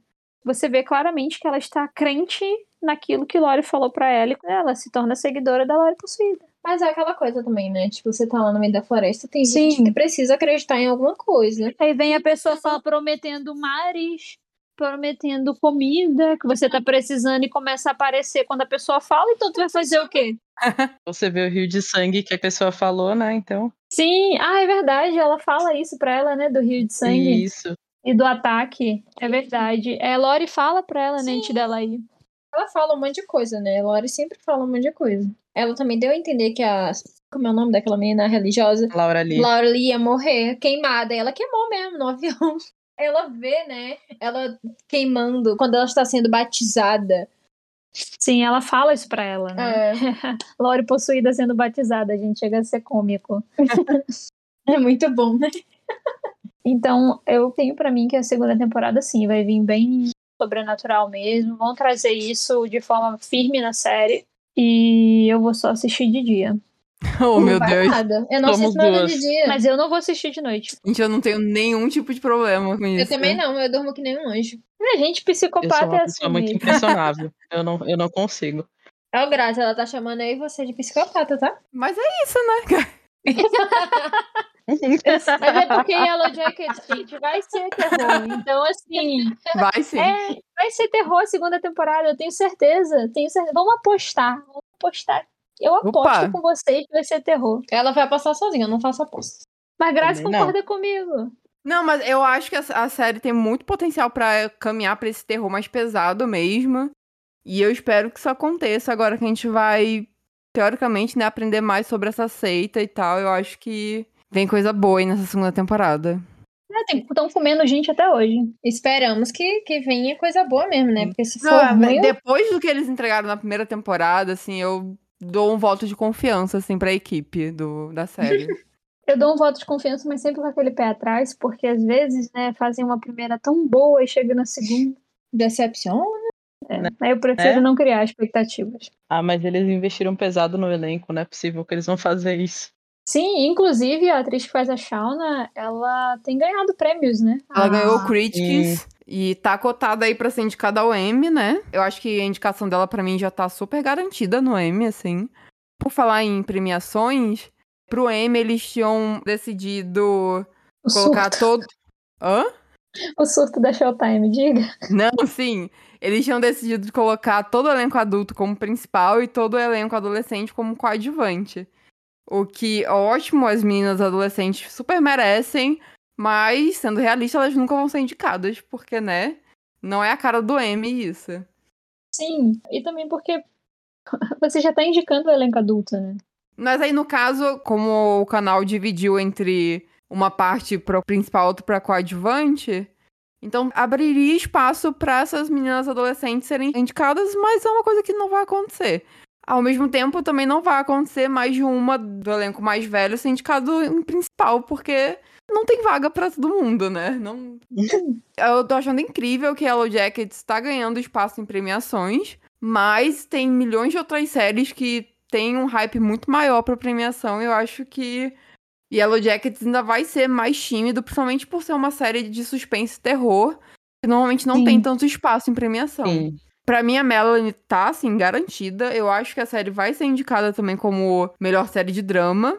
Você vê claramente que ela está crente naquilo que Lori falou pra ela e ela se torna seguidora da Lori possuída. Mas é aquela coisa também, né? Tipo, você tá lá no meio da floresta, tem Sim. gente que precisa acreditar em alguma coisa. Aí vem a pessoa fala prometendo mares, prometendo comida que você tá precisando e começa a aparecer quando a pessoa fala, então tu vai fazer o quê? Você vê o rio de sangue que a pessoa falou, né? Então, Sim, ah, é verdade, ela fala isso pra ela, né, do rio de sangue isso. e do ataque. É verdade. É, Lori fala pra ela, né, antes dela ir. Ela fala um monte de coisa, né? Lori sempre fala um monte de coisa. Ela também deu a entender que a. Como é o nome daquela menina religiosa? Laura Lee. Laura Lee ia morrer queimada. E ela queimou mesmo no avião. Ela vê, né? Ela queimando quando ela está sendo batizada. Sim, ela fala isso pra ela, né? É, Lori possuída sendo batizada, gente, chega a ser cômico. é muito bom, né? Então, eu tenho pra mim que a segunda temporada, sim, vai vir bem sobrenatural mesmo. Vão trazer isso de forma firme na série. E eu vou só assistir de dia. Oh, meu vai Deus. Nada. Eu não Somos assisto nada duas. de dia. Mas eu não vou assistir de noite. Gente, eu não tenho nenhum tipo de problema com isso. Eu também não, eu durmo que nem um anjo. A gente Eu sou psicopata uma é assim muito mesmo. impressionável. Eu não, eu não consigo. É o Graça, ela tá chamando e você de psicopata, tá? Mas é isso, né? Mas é porque Yellow Jacket, gente, vai ser terror. Então, assim, Vai sim. é, vai ser terror a segunda temporada, eu tenho certeza. Tenho certeza. Vamos apostar. Vamos apostar. Eu aposto Opa. com vocês que vai ser terror. Ela vai passar sozinha, eu não faço aposta. Mas Graça Também não. concorda comigo. Não, mas eu acho que a, a série tem muito potencial pra caminhar pra esse terror mais pesado mesmo. E eu espero que isso aconteça agora que a gente vai, teoricamente, né, aprender mais sobre essa seita e tal. Eu acho que vem coisa boa aí nessa segunda temporada. Estão comendo gente até hoje. Esperamos que, que venha coisa boa mesmo, né? Porque se for Não, ruim, depois do que eles entregaram na primeira temporada, assim, eu dou um voto de confiança, assim, pra equipe do, da série. Eu dou um voto de confiança, mas sempre com aquele pé atrás, porque às vezes, né, fazem uma primeira tão boa e chega na segunda. decepção. Aí eu prefiro É? não criar expectativas. Ah, mas eles investiram pesado no elenco, não é possível que eles vão fazer isso. Sim, inclusive a atriz que faz a Shauna, ela tem ganhado prêmios, né? Ela Ah, ganhou o Critics e tá cotada aí pra ser indicada ao Emmy, né? Eu acho que a indicação dela pra mim já tá super garantida no Emmy, assim. Por falar em premiações, pro Emmy eles tinham decidido o colocar surto, todo. Hã? o surto da Showtime, diga. Não, sim. Eles tinham decidido colocar todo o elenco adulto como principal e todo o elenco adolescente como coadjuvante. O que é ótimo, as meninas adolescentes super merecem, mas, sendo realista, elas nunca vão ser indicadas, porque, né? Não é a cara do Emmy isso. Sim, e também porque você já tá indicando o elenco adulto, né? Mas aí, no caso, como o canal dividiu entre uma parte pro principal e outra pra coadjuvante, então abriria espaço pra essas meninas adolescentes serem indicadas, mas é uma coisa que não vai acontecer. Ao mesmo tempo, também não vai acontecer mais de uma do elenco mais velho ser indicado em principal, porque não tem vaga pra todo mundo, né? Não... Eu tô achando incrível que Yellow Jackets tá ganhando espaço em premiações, mas tem milhões de outras séries que tem um hype muito maior pra premiação. E eu acho que Yellow Jackets ainda vai ser mais tímido, principalmente por ser uma série de suspense e terror, que normalmente não Sim. tem tanto espaço em premiação. Sim. Pra mim, a Melanie tá, assim, garantida. Eu acho que a série vai ser indicada também como melhor série de drama.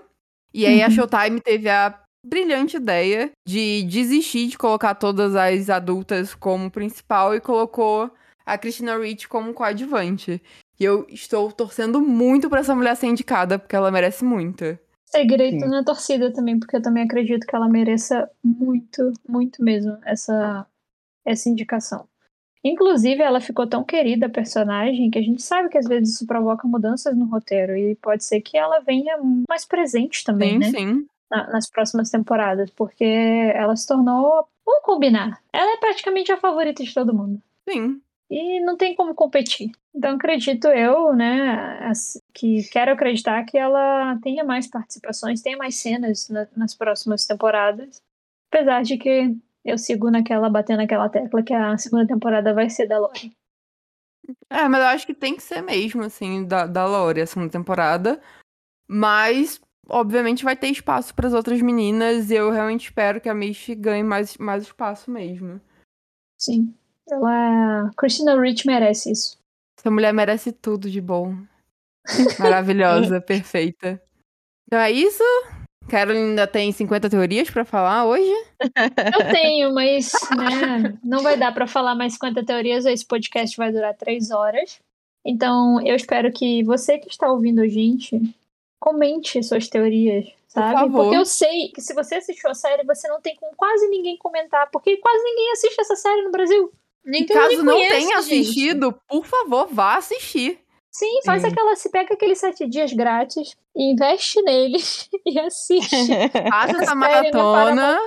E aí a Uhum. Showtime teve a brilhante ideia de desistir de colocar todas as adultas como principal e colocou a Christina Ricci como coadjuvante. E eu estou torcendo muito pra essa mulher ser indicada, porque ela merece muito. Segredo Sim. na torcida também, porque eu também acredito que ela mereça muito, muito mesmo essa, essa indicação. Inclusive, ela ficou tão querida, a personagem, que a gente sabe que às vezes isso provoca mudanças no roteiro. E pode ser que ela venha mais presente também, Sim, né? sim. na- nas próximas temporadas, porque ela se tornou. Vamos combinar. Ela é praticamente a favorita de todo mundo. Sim. E não tem como competir. Então acredito eu, né, que quero acreditar que ela tenha mais participações, tenha mais cenas na- nas próximas temporadas. Apesar de que eu sigo naquela, batendo naquela tecla que a segunda temporada vai ser da Lori. É, mas eu acho que tem que ser mesmo, assim, da, da Lore, a segunda temporada. Mas, obviamente, vai ter espaço para as outras meninas. E eu realmente espero que a Misty ganhe mais, mais espaço mesmo. Sim. Ela. Christina Rich merece isso. Essa mulher merece tudo de bom. Maravilhosa, perfeita. Então é isso. Carol ainda tem 50 teorias pra falar hoje. Eu tenho, mas né, não vai dar pra falar mais 50 teorias. Esse podcast vai durar três horas. Então, eu espero que você que está ouvindo a gente comente suas teorias, sabe? favor. Porque eu sei que se você assistiu a série, você não tem com quase ninguém comentar, porque quase ninguém assiste essa série no Brasil. Que eu Caso não tenha gente. assistido, por favor, vá assistir. Sim, faz Sim. aquela, se pega aqueles sete dias grátis, investe neles e assiste. Faça essa maratona.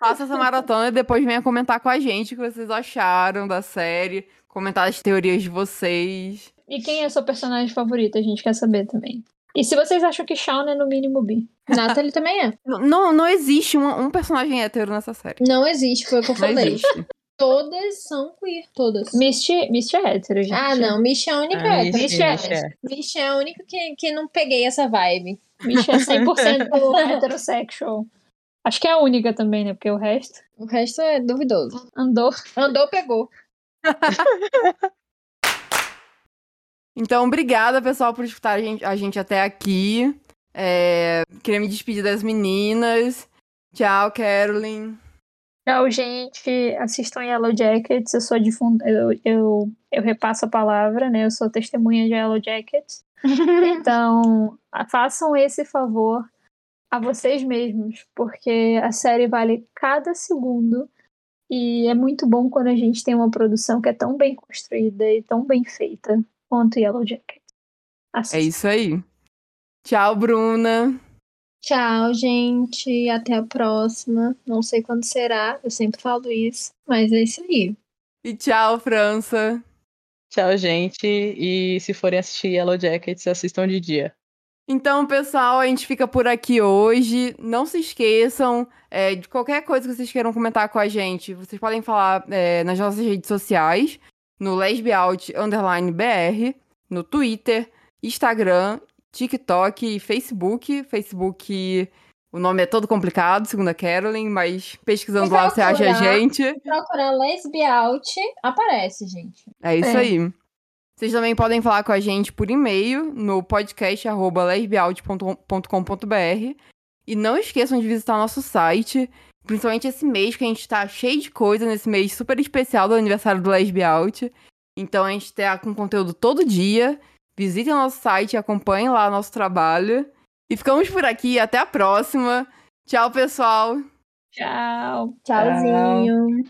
Faça essa maratona e depois venha comentar com a gente o que vocês acharam da série. Comentar as teorias de vocês. E quem é a sua personagem favorita? A gente quer saber também. E se vocês acham que Shawn é no mínimo bi? Natalie também é. Não, não existe um, um personagem hétero nessa série. Não existe, foi o que eu Não falei. existe. Todas são queer, todas. Misty, Misty é hétero, gente. Ah, não, Misha é a única Ah, hétero. Misty, Misty é Misty é. É a única que, que não peguei essa vibe. Misty é 100% heterossexual. Acho que é a única também, né? Porque o resto O resto é duvidoso. andou. Andou, pegou. Então, obrigada, pessoal, por escutar a gente, a gente até aqui. É, queria me despedir das meninas. Tchau, Carolyn. Tchau, gente. Assistam Yellow Jackets. Eu sou difund... eu, eu, eu repasso a palavra, né? Eu sou testemunha de Yellow Jackets. Então, façam esse favor a vocês mesmos, porque a série vale cada segundo e é muito bom quando a gente tem uma produção que é tão bem construída e tão bem feita quanto Yellow Jackets. É Assistam. isso aí. Tchau, Bruna. Tchau, gente. Até a próxima. Não sei quando será, eu sempre falo isso. Mas é isso aí. E tchau, França. Tchau, gente. E se forem assistir Yellow Jackets, assistam de dia. Então, pessoal, a gente fica por aqui hoje. Não se esqueçam é, de qualquer coisa que vocês queiram comentar com a gente. Vocês podem falar é, nas nossas redes sociais, no lesbiaut underline BR, no Twitter, Instagram, TikTok e Facebook. Facebook, o nome é todo complicado, segundo a Carolyn, mas pesquisando Vou lá você acha a procurar. gente. Procurar Lesbiaut, aparece, gente. É isso É. aí. Vocês também podem falar com a gente por e-mail no podcast arroba lesbiaut.com.br. E não esqueçam de visitar nosso site, principalmente esse mês, que a gente tá cheio de coisa nesse mês super especial do aniversário do Lesbiaut. Então a gente tá com conteúdo todo dia. Visitem o nosso site, acompanhem lá nosso trabalho. E ficamos por aqui, até a próxima. Tchau, pessoal! Tchau. Tchauzinho.